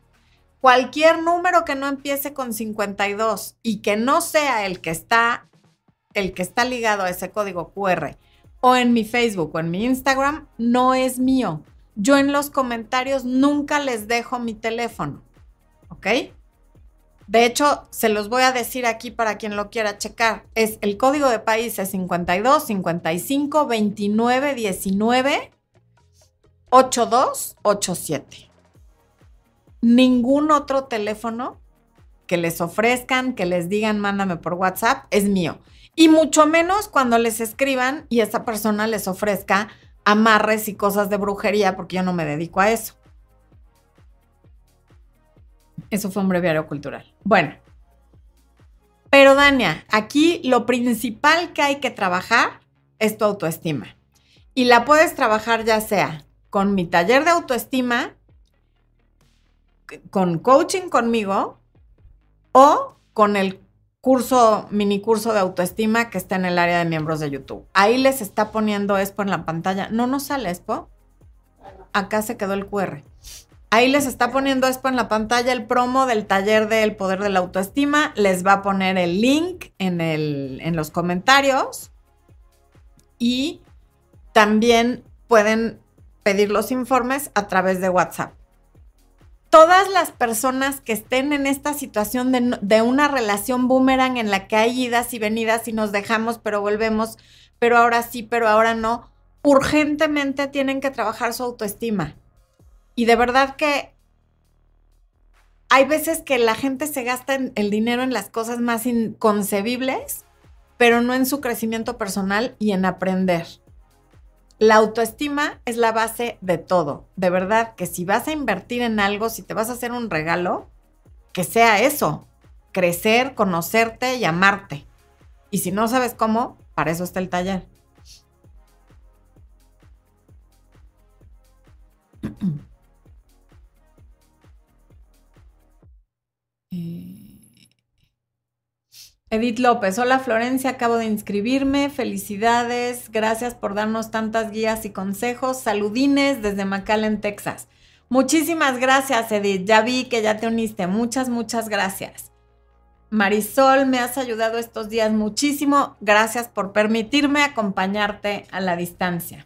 Cualquier número que no empiece con 52 y que no sea el que está el que está ligado a ese código QR o en mi Facebook o en mi Instagram no es mío. yo en los comentarios nunca les dejo mi teléfono, ¿ok? De hecho, se los voy a decir aquí para quien lo quiera checar. Es el código de país es 52 55 29 19 82 87. Ningún otro teléfono que les ofrezcan, que les digan mándame por WhatsApp, es mío. Y mucho menos cuando les escriban y esa persona les ofrezca amarres y cosas de brujería, porque yo no me dedico a eso. Eso fue un breviario cultural. Bueno. Pero Dania, aquí lo principal que hay que trabajar es tu autoestima. Y la puedes trabajar ya sea con mi taller de autoestima, con coaching conmigo o con el curso, mini curso de autoestima que está en el área de miembros de YouTube. Ahí les está poniendo Expo en la pantalla. No nos sale Expo. Acá se quedó el QR. Ahí les está poniendo esto en la pantalla el promo del taller del poder de la autoestima. Les va a poner el link en, en los comentarios. Y también pueden pedir los informes a través de WhatsApp. Todas las personas que estén en esta situación de, de, una relación boomerang en la que hay idas y venidas y nos dejamos, pero volvemos, pero ahora sí, pero ahora no, urgentemente tienen que trabajar su autoestima. Y de verdad que hay veces que la gente se gasta el dinero en las cosas más inconcebibles, pero no en su crecimiento personal y en aprender. La autoestima es la base de todo. De verdad que si vas a invertir en algo, si te vas a hacer un regalo, que sea eso, crecer, conocerte y amarte. Y si no sabes cómo, para eso está el taller. Edith López, hola Florencia, acabo de inscribirme, felicidades, gracias por darnos tantas guías y consejos, saludines desde McAllen, Texas. Muchísimas gracias Edith, ya vi que ya te uniste, muchas, muchas gracias. Marisol, me has ayudado estos días muchísimo, gracias por permitirme acompañarte a la distancia.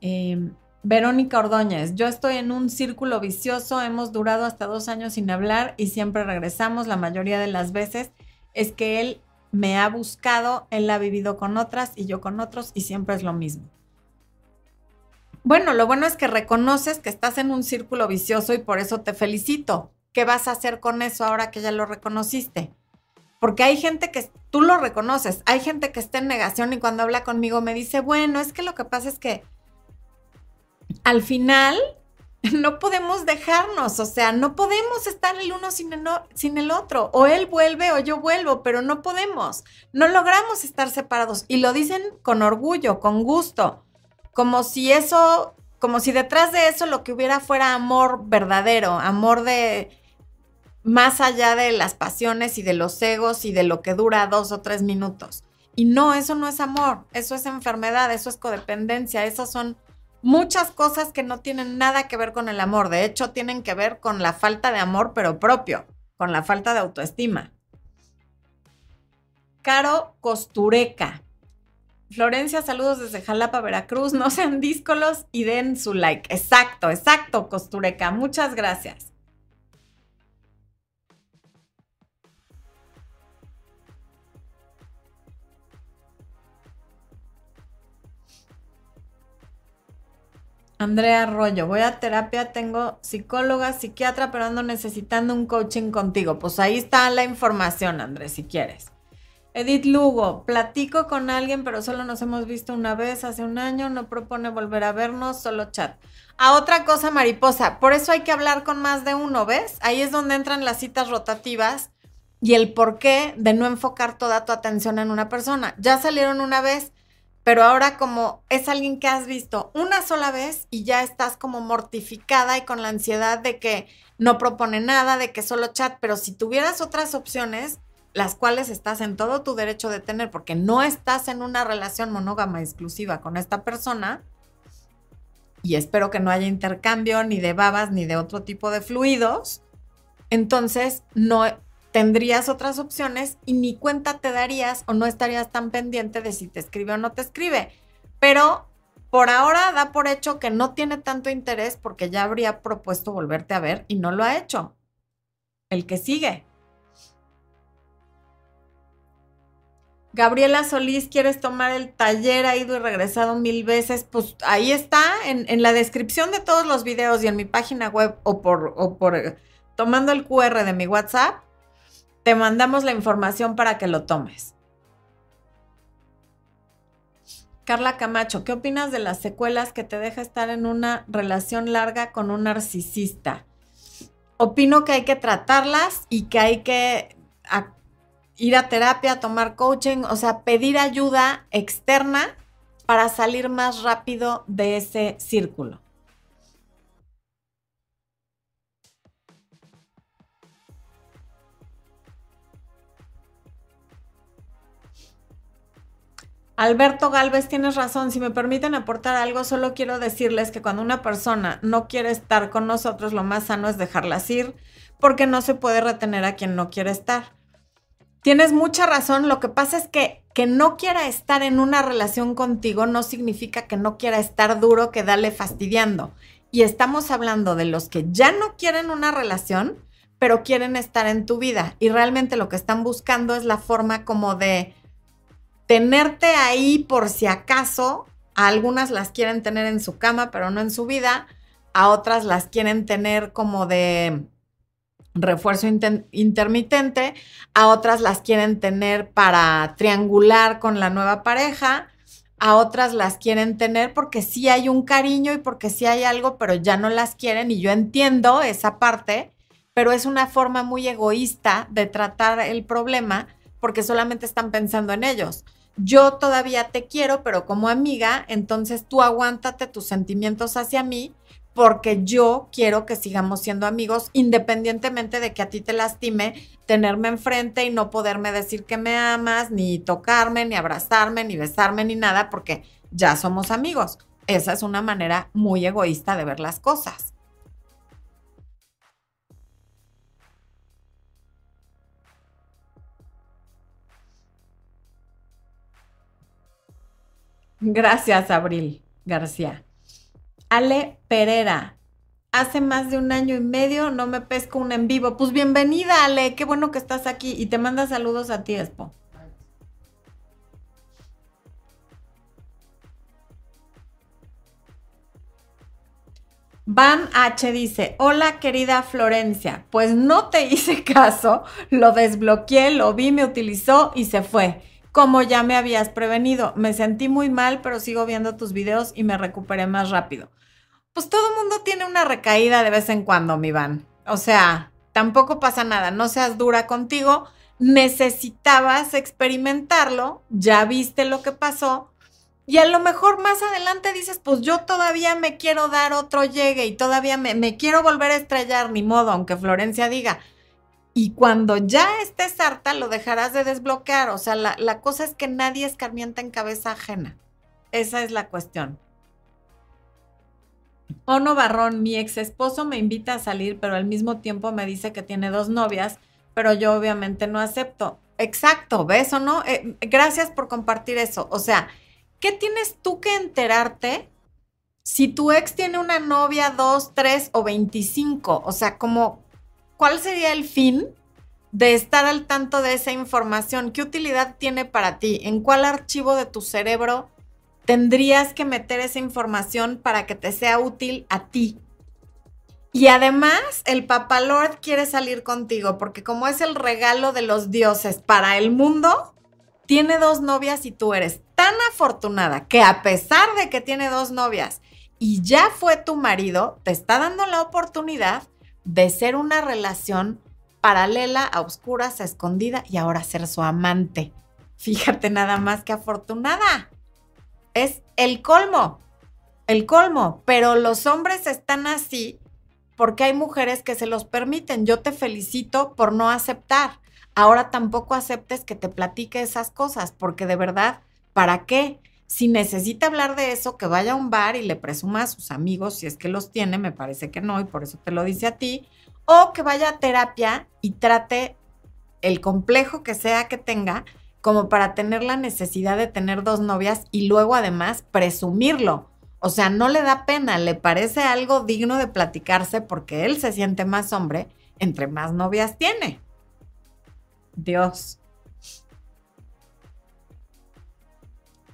Em, Verónica Ordóñez, yo estoy en un círculo vicioso, hemos durado hasta dos años sin hablar y siempre regresamos la mayoría de las veces es que él me ha buscado, él ha vivido con otras y yo con otros y siempre es lo mismo. Bueno, lo bueno es que reconoces que estás en un círculo vicioso y por eso te felicito. ¿Qué vas a hacer con eso ahora que ya lo reconociste? Porque hay gente que tú lo reconoces, hay gente que está en negación y cuando habla conmigo me dice, bueno, es que lo que pasa es que al final no podemos dejarnos, o sea, no podemos estar el uno sin el, otro. O él vuelve o yo vuelvo, pero no podemos. No logramos estar separados. Y lo dicen con orgullo, con gusto, como si eso, como si detrás de eso lo que hubiera fuera amor verdadero, amor de más allá de las pasiones y de los egos y de lo que dura dos o tres minutos. Y no, eso no es amor, eso es enfermedad, eso es codependencia, esas son muchas cosas que no tienen nada que ver con el amor. De hecho, tienen que ver con la falta de amor, pero propio, con la falta de autoestima. Caro Costureca. Florencia, saludos desde Jalapa, Veracruz. No sean díscolos y den su like. Exacto, exacto, Costureca. Muchas gracias. Andrea Arroyo, voy a terapia, tengo psicóloga, psiquiatra, pero ando necesitando un coaching contigo. Pues ahí está la información, Andrés, si quieres. Edith Lugo, platico con alguien, pero solo nos hemos visto una vez hace un año, no propone volver a vernos, solo chat. A otra cosa, mariposa, por eso hay que hablar con más de uno, ¿ves? Ahí es donde entran las citas rotativas y el porqué de no enfocar toda tu atención en una persona. Ya salieron una vez, pero ahora como es alguien que has visto una sola vez y ya estás como mortificada y con la ansiedad de que no propone nada, de que solo chat, pero si tuvieras otras opciones, las cuales estás en todo tu derecho de tener, porque no estás en una relación monógama exclusiva con esta persona, y espero que no haya intercambio ni de babas ni de otro tipo de fluidos, entonces no tendrías otras opciones y ni cuenta te darías o no estarías tan pendiente de si te escribe o no te escribe. Pero por ahora da por hecho que no tiene tanto interés porque ya habría propuesto volverte a ver y no lo ha hecho. El que sigue. Gabriela Solís, ¿quieres tomar el taller? Ha ido y regresado mil veces. Pues ahí está, en, la descripción de todos los videos y en mi página web o por, eh, tomando el QR de mi WhatsApp, te mandamos la información para que lo tomes. Carla Camacho, ¿qué opinas de las secuelas que te deja estar en una relación larga con un narcisista? Opino que hay que tratarlas y que hay que ir a terapia, tomar coaching, o sea, pedir ayuda externa para salir más rápido de ese círculo. Alberto Galvez, tienes razón. Si me permiten aportar algo, solo quiero decirles que cuando una persona no quiere estar con nosotros, lo más sano es dejarlas ir, porque no se puede retener a quien no quiere estar. Tienes mucha razón. Lo que pasa es que que no quiera estar en una relación contigo no significa que no quiera estar duro, que dale fastidiando. Y estamos hablando de los que ya no quieren una relación, pero quieren estar en tu vida. Y realmente lo que están buscando es la forma como de tenerte ahí por si acaso. A algunas las quieren tener en su cama, pero no en su vida. A otras las quieren tener como de refuerzo intermitente, a otras las quieren tener para triangular con la nueva pareja, a otras las quieren tener porque sí hay un cariño y porque sí hay algo, pero ya no las quieren y yo entiendo esa parte, pero es una forma muy egoísta de tratar el problema porque solamente están pensando en ellos. Yo todavía te quiero, pero como amiga, entonces tú aguántate tus sentimientos hacia mí porque yo quiero que sigamos siendo amigos independientemente de que a ti te lastime tenerme enfrente y no poderme decir que me amas, ni tocarme, ni abrazarme, ni besarme, ni nada, porque ya somos amigos. Esa es una manera muy egoísta de ver las cosas. Gracias, Abril García. Ale Pereira. Hace más de un año y medio no me pesco un en vivo. Pues bienvenida, Ale. Qué bueno que estás aquí y te manda saludos a ti, Expo. Van H dice, hola querida Florencia, pues no te hice caso, lo desbloqueé, lo vi, me utilizó y se fue. Como ya me habías prevenido, me sentí muy mal, pero sigo viendo tus videos y me recuperé más rápido pues todo mundo tiene una recaída de vez en cuando, mi Van. O sea, tampoco pasa nada, no seas dura contigo. Necesitabas experimentarlo, ya viste lo que pasó. Y a lo mejor más adelante dices, pues yo todavía me quiero dar otro llegue y todavía me, quiero volver a estrellar, ni modo, aunque Florencia diga. Y cuando ya estés harta, lo dejarás de desbloquear. O sea, la, la cosa es que nadie escarmienta en cabeza ajena. Esa es la cuestión. Ono Barrón, mi ex esposo me invita a salir, pero al mismo tiempo me dice que tiene dos novias, pero yo obviamente no acepto. Exacto, ¿ves o no? Eh, gracias por compartir eso. O sea, ¿qué tienes tú que enterarte si tu ex tiene una novia, dos, tres o veinticinco? O sea, como, ¿cuál sería el fin de estar al tanto de esa información? ¿Qué utilidad tiene para ti? ¿En cuál archivo de tu cerebro tendrías que meter esa información para que te sea útil a ti. Y además, el Papa Lord quiere salir contigo, porque como es el regalo de los dioses para el mundo, tiene dos novias y tú eres tan afortunada que a pesar de que tiene dos novias y ya fue tu marido, te está dando la oportunidad de ser una relación paralela, a oscuras, a escondida y ahora ser su amante. Fíjate nada más que afortunada es el colmo, el colmo, pero los hombres están así porque hay mujeres que se los permiten. Yo te felicito por no aceptar. Ahora tampoco aceptes que te platique esas cosas, porque de verdad, ¿para qué? Si necesita hablar de eso, que vaya a un bar y le presuma a sus amigos, si es que los tiene, me parece que no, y por eso te lo dice a ti, o que vaya a terapia y trate el complejo que sea que tenga como para tener la necesidad de tener dos novias y luego además presumirlo. O sea, no le da pena, le parece algo digno de platicarse porque él se siente más hombre entre más novias tiene. Dios.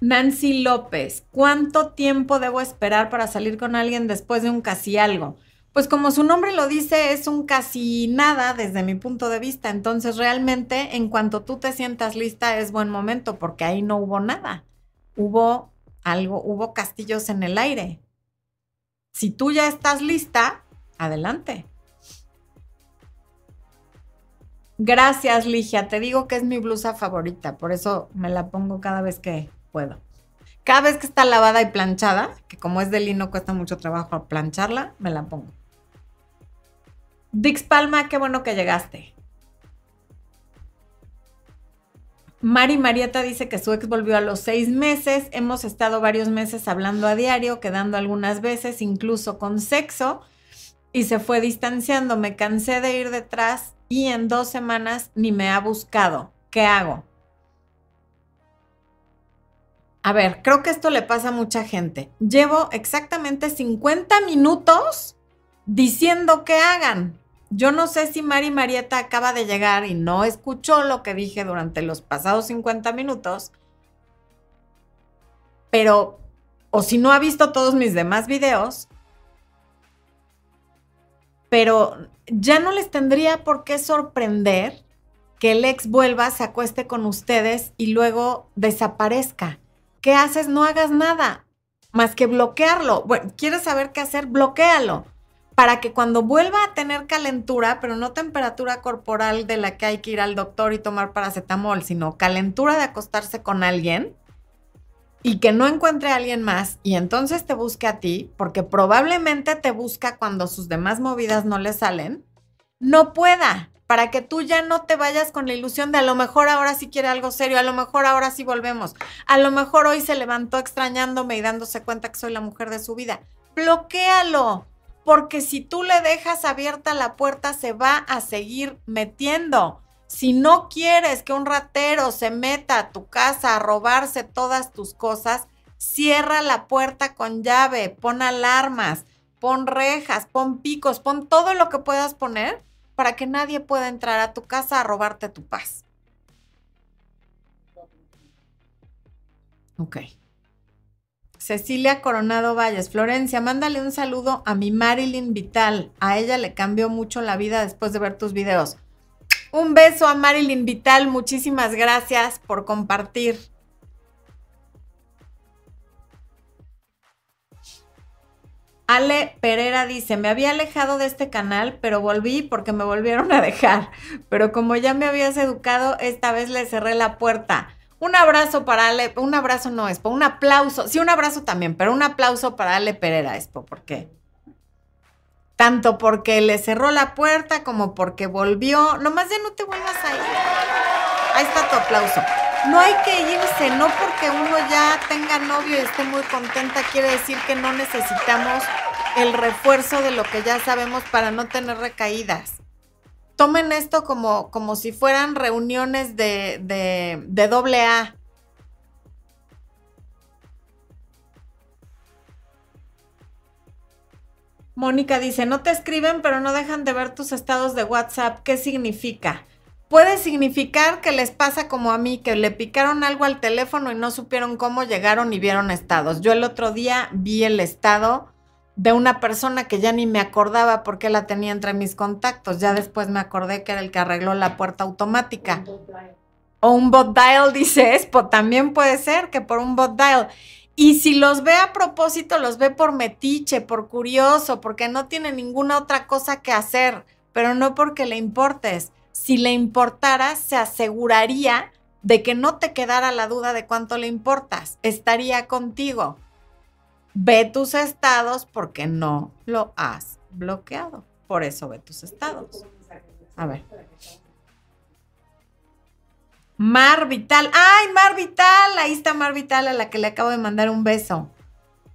Nancy López, ¿cuánto tiempo debo esperar para salir con alguien después de un casi algo? Pues como su nombre lo dice, es un casi nada desde mi punto de vista. Entonces realmente en cuanto tú te sientas lista es buen momento porque ahí no hubo nada. Hubo algo, hubo castillos en el aire. Si tú ya estás lista, adelante. Gracias, Ligia. Te digo que es mi blusa favorita, por eso me la pongo cada vez que puedo. Cada vez que está lavada y planchada, que como es de lino cuesta mucho trabajo plancharla, me la pongo. Dix Palma, qué bueno que llegaste. Mari Marieta dice que su ex volvió a los seis meses. Hemos estado varios meses hablando a diario, quedando algunas veces, incluso con sexo, y se fue distanciando. Me cansé de ir detrás y en dos semanas ni me ha buscado. ¿Qué hago? A ver, creo que esto le pasa a mucha gente. Llevo exactamente 50 minutos diciendo que hagan. Yo no sé si Mari Marieta acaba de llegar y no escuchó lo que dije durante los pasados 50 minutos, pero, o si no ha visto todos mis demás videos, pero ya no les tendría por qué sorprender que el ex vuelva, se acueste con ustedes y luego desaparezca. ¿Qué haces? No hagas nada más que bloquearlo. Bueno, ¿quieres saber qué hacer? Bloquéalo para que cuando vuelva a tener calentura, pero no temperatura corporal de la que hay que ir al doctor y tomar paracetamol, sino calentura de acostarse con alguien y que no encuentre a alguien más y entonces te busque a ti, porque probablemente te busca cuando sus demás movidas no le salen, no pueda, para que tú ya no te vayas con la ilusión de a lo mejor ahora sí quiere algo serio, a lo mejor ahora sí volvemos, a lo mejor hoy se levantó extrañándome y dándose cuenta que soy la mujer de su vida. Bloquéalo porque si tú le dejas abierta la puerta se va a seguir metiendo. Si no quieres que un ratero se meta a tu casa a robarse todas tus cosas, cierra la puerta con llave, pon alarmas, pon rejas, pon picos, pon todo lo que puedas poner para que nadie pueda entrar a tu casa a robarte tu paz. Ok. Cecilia Coronado Valles, Florencia, mándale un saludo a mi Marilyn Vital. A ella le cambió mucho la vida después de ver tus videos. Un beso a Marilyn Vital, muchísimas gracias por compartir. Ale Pereira dice, me había alejado de este canal, pero volví porque me volvieron a dejar. Pero como ya me habías educado, esta vez le cerré la puerta. Un abrazo para Ale, un abrazo no, Expo, un aplauso, sí, un abrazo también, pero un aplauso para Ale Pereira, Expo, ¿por qué? Tanto porque le cerró la puerta como porque volvió. Nomás ya no te vuelvas a ir. Ahí está tu aplauso. No hay que irse, no porque uno ya tenga novio y esté muy contenta, quiere decir que no necesitamos el refuerzo de lo que ya sabemos para no tener recaídas tomen esto como, como si fueran reuniones de, de, doble A. Mónica dice, no te escriben, pero no dejan de ver tus estados de WhatsApp. ¿Qué significa? Puede significar que les pasa como a mí, que le picaron algo al teléfono y no supieron cómo llegaron y vieron estados. Yo el otro día vi el estado de una persona que ya ni me acordaba porque la tenía entre mis contactos. Ya después me acordé que era el que arregló la puerta automática. O un bot dial, dice Expo, también puede ser que por un bot dial. Y si los ve a propósito, los ve por metiche, por curioso, porque no tiene ninguna otra cosa que hacer, pero no porque le importes. Si le importara, se aseguraría de que no te quedara la duda de cuánto le importas. Estaría contigo ve tus estados porque no lo has bloqueado. Por eso ve tus estados. A ver. Mar Vital. ¡Ay, Mar Vital! Ahí está Mar Vital a la que le acabo de mandar un beso.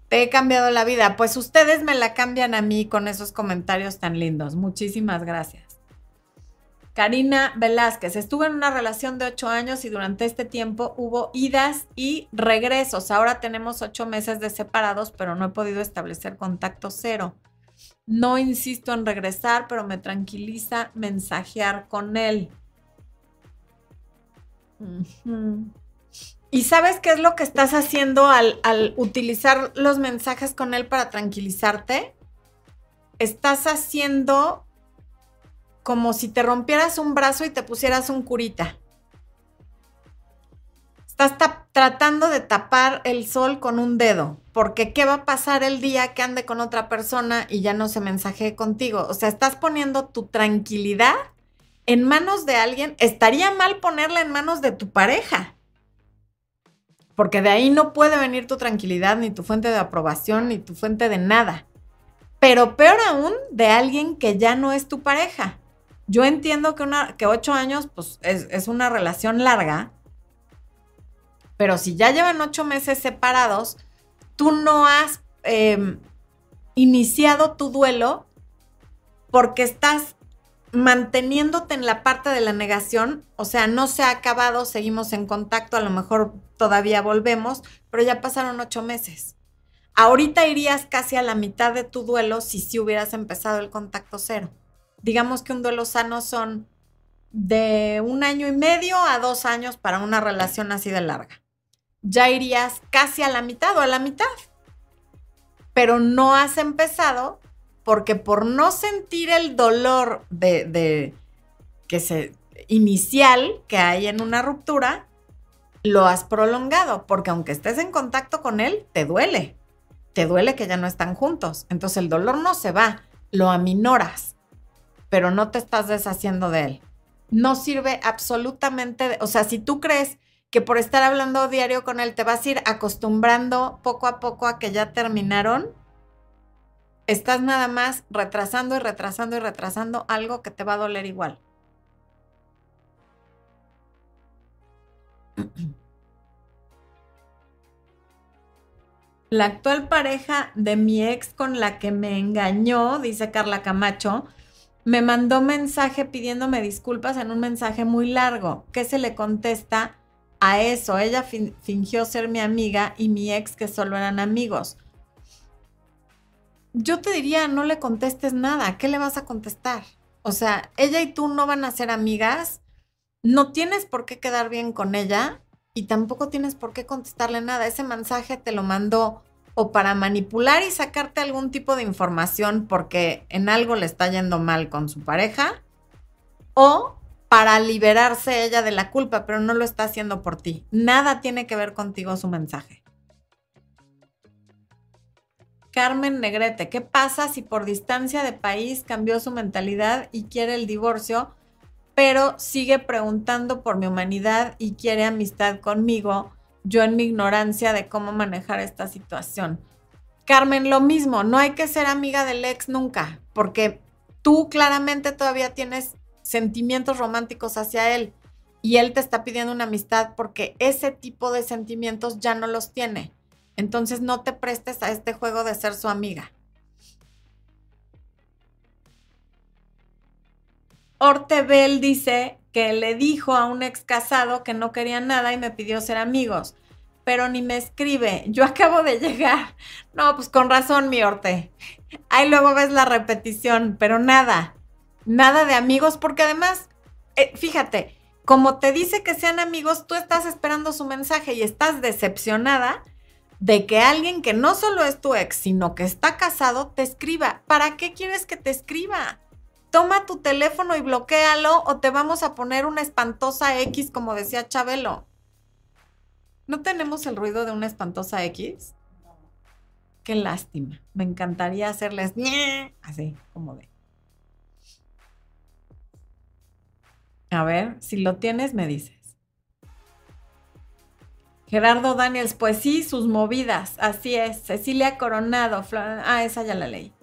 Te he cambiado la vida. Pues ustedes me la cambian a mí con esos comentarios tan lindos. Muchísimas gracias. Karina Velázquez, estuve en una relación de ocho años y durante este tiempo hubo idas y regresos. Ahora tenemos ocho meses de separados, pero no he podido establecer contacto cero. No insisto en regresar, pero me tranquiliza mensajear con él. ¿Y sabes qué es lo que estás haciendo al, al utilizar los mensajes con él para tranquilizarte? Estás haciendo como si te rompieras un brazo y te pusieras un curita. Estás tratando de tapar el sol con un dedo, porque ¿qué va a pasar el día que ande con otra persona y ya no se mensaje contigo? O sea, estás poniendo tu tranquilidad en manos de alguien. Estaría mal ponerla en manos de tu pareja, porque de ahí no puede venir tu tranquilidad, ni tu fuente de aprobación, ni tu fuente de nada. Pero peor aún, de alguien que ya no es tu pareja. Yo entiendo que, una, que ocho años pues, es, una relación larga, pero si ya llevan ocho meses separados, tú no has em, iniciado tu duelo porque estás manteniéndote en la parte de la negación, o sea, no se ha acabado, seguimos en contacto, a lo mejor todavía volvemos, pero ya pasaron ocho meses. Ahorita irías casi a la mitad de tu duelo si sí hubieras empezado el contacto cero digamos que un duelo sano son de un año y medio a dos años para una relación así de larga. Ya irías casi a la mitad o a la mitad, pero no has empezado porque por no sentir el dolor de, que se inicial que hay en una ruptura, lo has prolongado, porque aunque estés en contacto con él, te duele. Te duele que ya no están juntos. Entonces el dolor no se va, lo aminoras pero no te estás deshaciendo de él. No sirve absolutamente, o sea, si tú crees que por estar hablando diario con él te vas a ir acostumbrando poco a poco a que ya terminaron, estás nada más retrasando y retrasando y retrasando algo que te va a doler igual. La actual pareja de mi ex con la que me engañó, dice Carla Camacho, me mandó mensaje pidiéndome disculpas en un mensaje muy largo. ¿Qué se le contesta a eso? Ella fingió ser mi amiga y mi ex que solo eran amigos. Yo te diría, no le contestes nada. ¿Qué le vas a contestar? O sea, ella y tú no van a ser amigas. No tienes por qué quedar bien con ella y tampoco tienes por qué contestarle nada. Ese mensaje te lo mandó o para manipular y sacarte algún tipo de información porque en algo le está yendo mal con su pareja, o para liberarse ella de la culpa, pero no lo está haciendo por ti. Nada tiene que ver contigo su mensaje. Carmen Negrete, ¿qué pasa si por distancia de país cambió su mentalidad y quiere el divorcio, pero sigue preguntando por mi humanidad y quiere amistad conmigo? Yo en mi ignorancia de cómo manejar esta situación. Carmen, lo mismo, no hay que ser amiga del ex nunca, porque tú claramente todavía tienes sentimientos románticos hacia él y él te está pidiendo una amistad porque ese tipo de sentimientos ya no los tiene. Entonces no te prestes a este juego de ser su amiga. Ortebel dice que le dijo a un ex casado que no quería nada y me pidió ser amigos, pero ni me escribe. Yo acabo de llegar. No, pues con razón, mi Orte. Ahí luego ves la repetición, pero nada, nada de amigos, porque además, eh, fíjate, como te dice que sean amigos, tú estás esperando su mensaje y estás decepcionada de que alguien que no solo es tu ex, sino que está casado, te escriba. ¿Para qué quieres que te escriba? Toma tu teléfono y bloquealo o te vamos a poner una espantosa X, como decía Chabelo. ¿No tenemos el ruido de una espantosa X? Qué lástima. Me encantaría hacerles así, como de. A ver, si lo tienes, me dices. Gerardo Daniels, pues sí, sus movidas, así es. Cecilia Coronado, ah, esa ya la leí.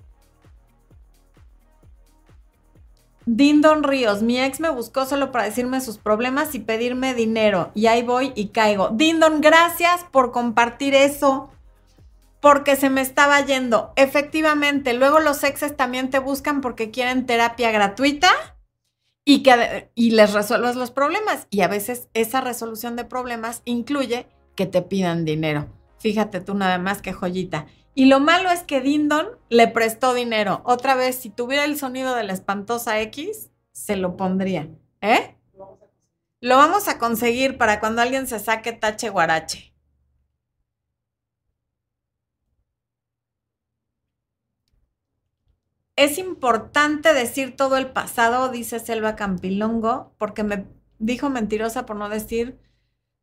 Dindon Ríos, mi ex me buscó solo para decirme sus problemas y pedirme dinero. Y ahí voy y caigo. Dindon, gracias por compartir eso. Porque se me estaba yendo. Efectivamente, luego los exes también te buscan porque quieren terapia gratuita. y, que, y les resuelvas los problemas. Y a veces esa resolución de problemas incluye que te pidan dinero. Fíjate tú nada más que joyita. Y lo malo es que Dindon le prestó dinero. Otra vez, si tuviera el sonido de la espantosa X, se lo pondría. ¿Eh? Lo vamos a conseguir para cuando alguien se saque tache guarache. Es importante decir todo el pasado, dice Selva Campilongo, porque me dijo mentirosa por no decir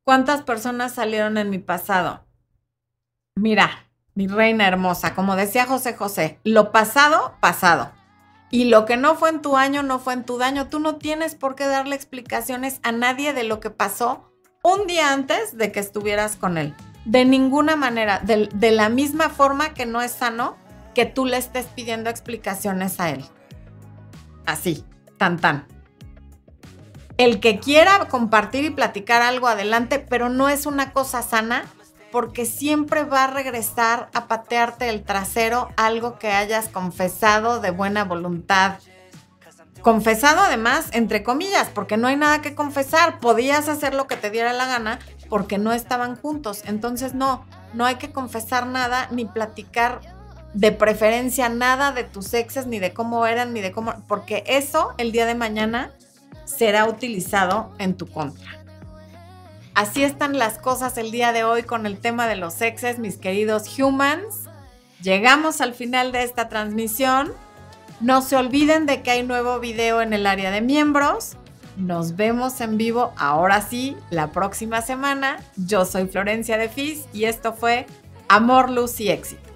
cuántas personas salieron en mi pasado. Mira, mi reina hermosa, como decía José José, lo pasado, pasado. Y lo que no fue en tu año, no fue en tu daño. Tú no tienes por qué darle explicaciones a nadie de lo que pasó un día antes de que estuvieras con él. De ninguna manera, de, la misma forma que no es sano que tú le estés pidiendo explicaciones a él. Así, tan tan. El que quiera compartir y platicar algo adelante, pero no es una cosa sana porque siempre va a regresar a patearte el trasero algo que hayas confesado de buena voluntad. Confesado además, entre comillas, porque no hay nada que confesar. Podías hacer lo que te diera la gana porque no estaban juntos. Entonces no, no hay que confesar nada ni platicar de preferencia nada de tus exes, ni de cómo eran, ni de cómo, porque eso el día de mañana será utilizado en tu contra. Así están las cosas el día de hoy con el tema de los exes, mis queridos humans. Llegamos al final de esta transmisión. No se olviden de que hay nuevo video en el área de miembros. Nos vemos en vivo ahora sí la próxima semana. Yo soy Florencia de Fis y esto fue Amor, Luz y Éxito.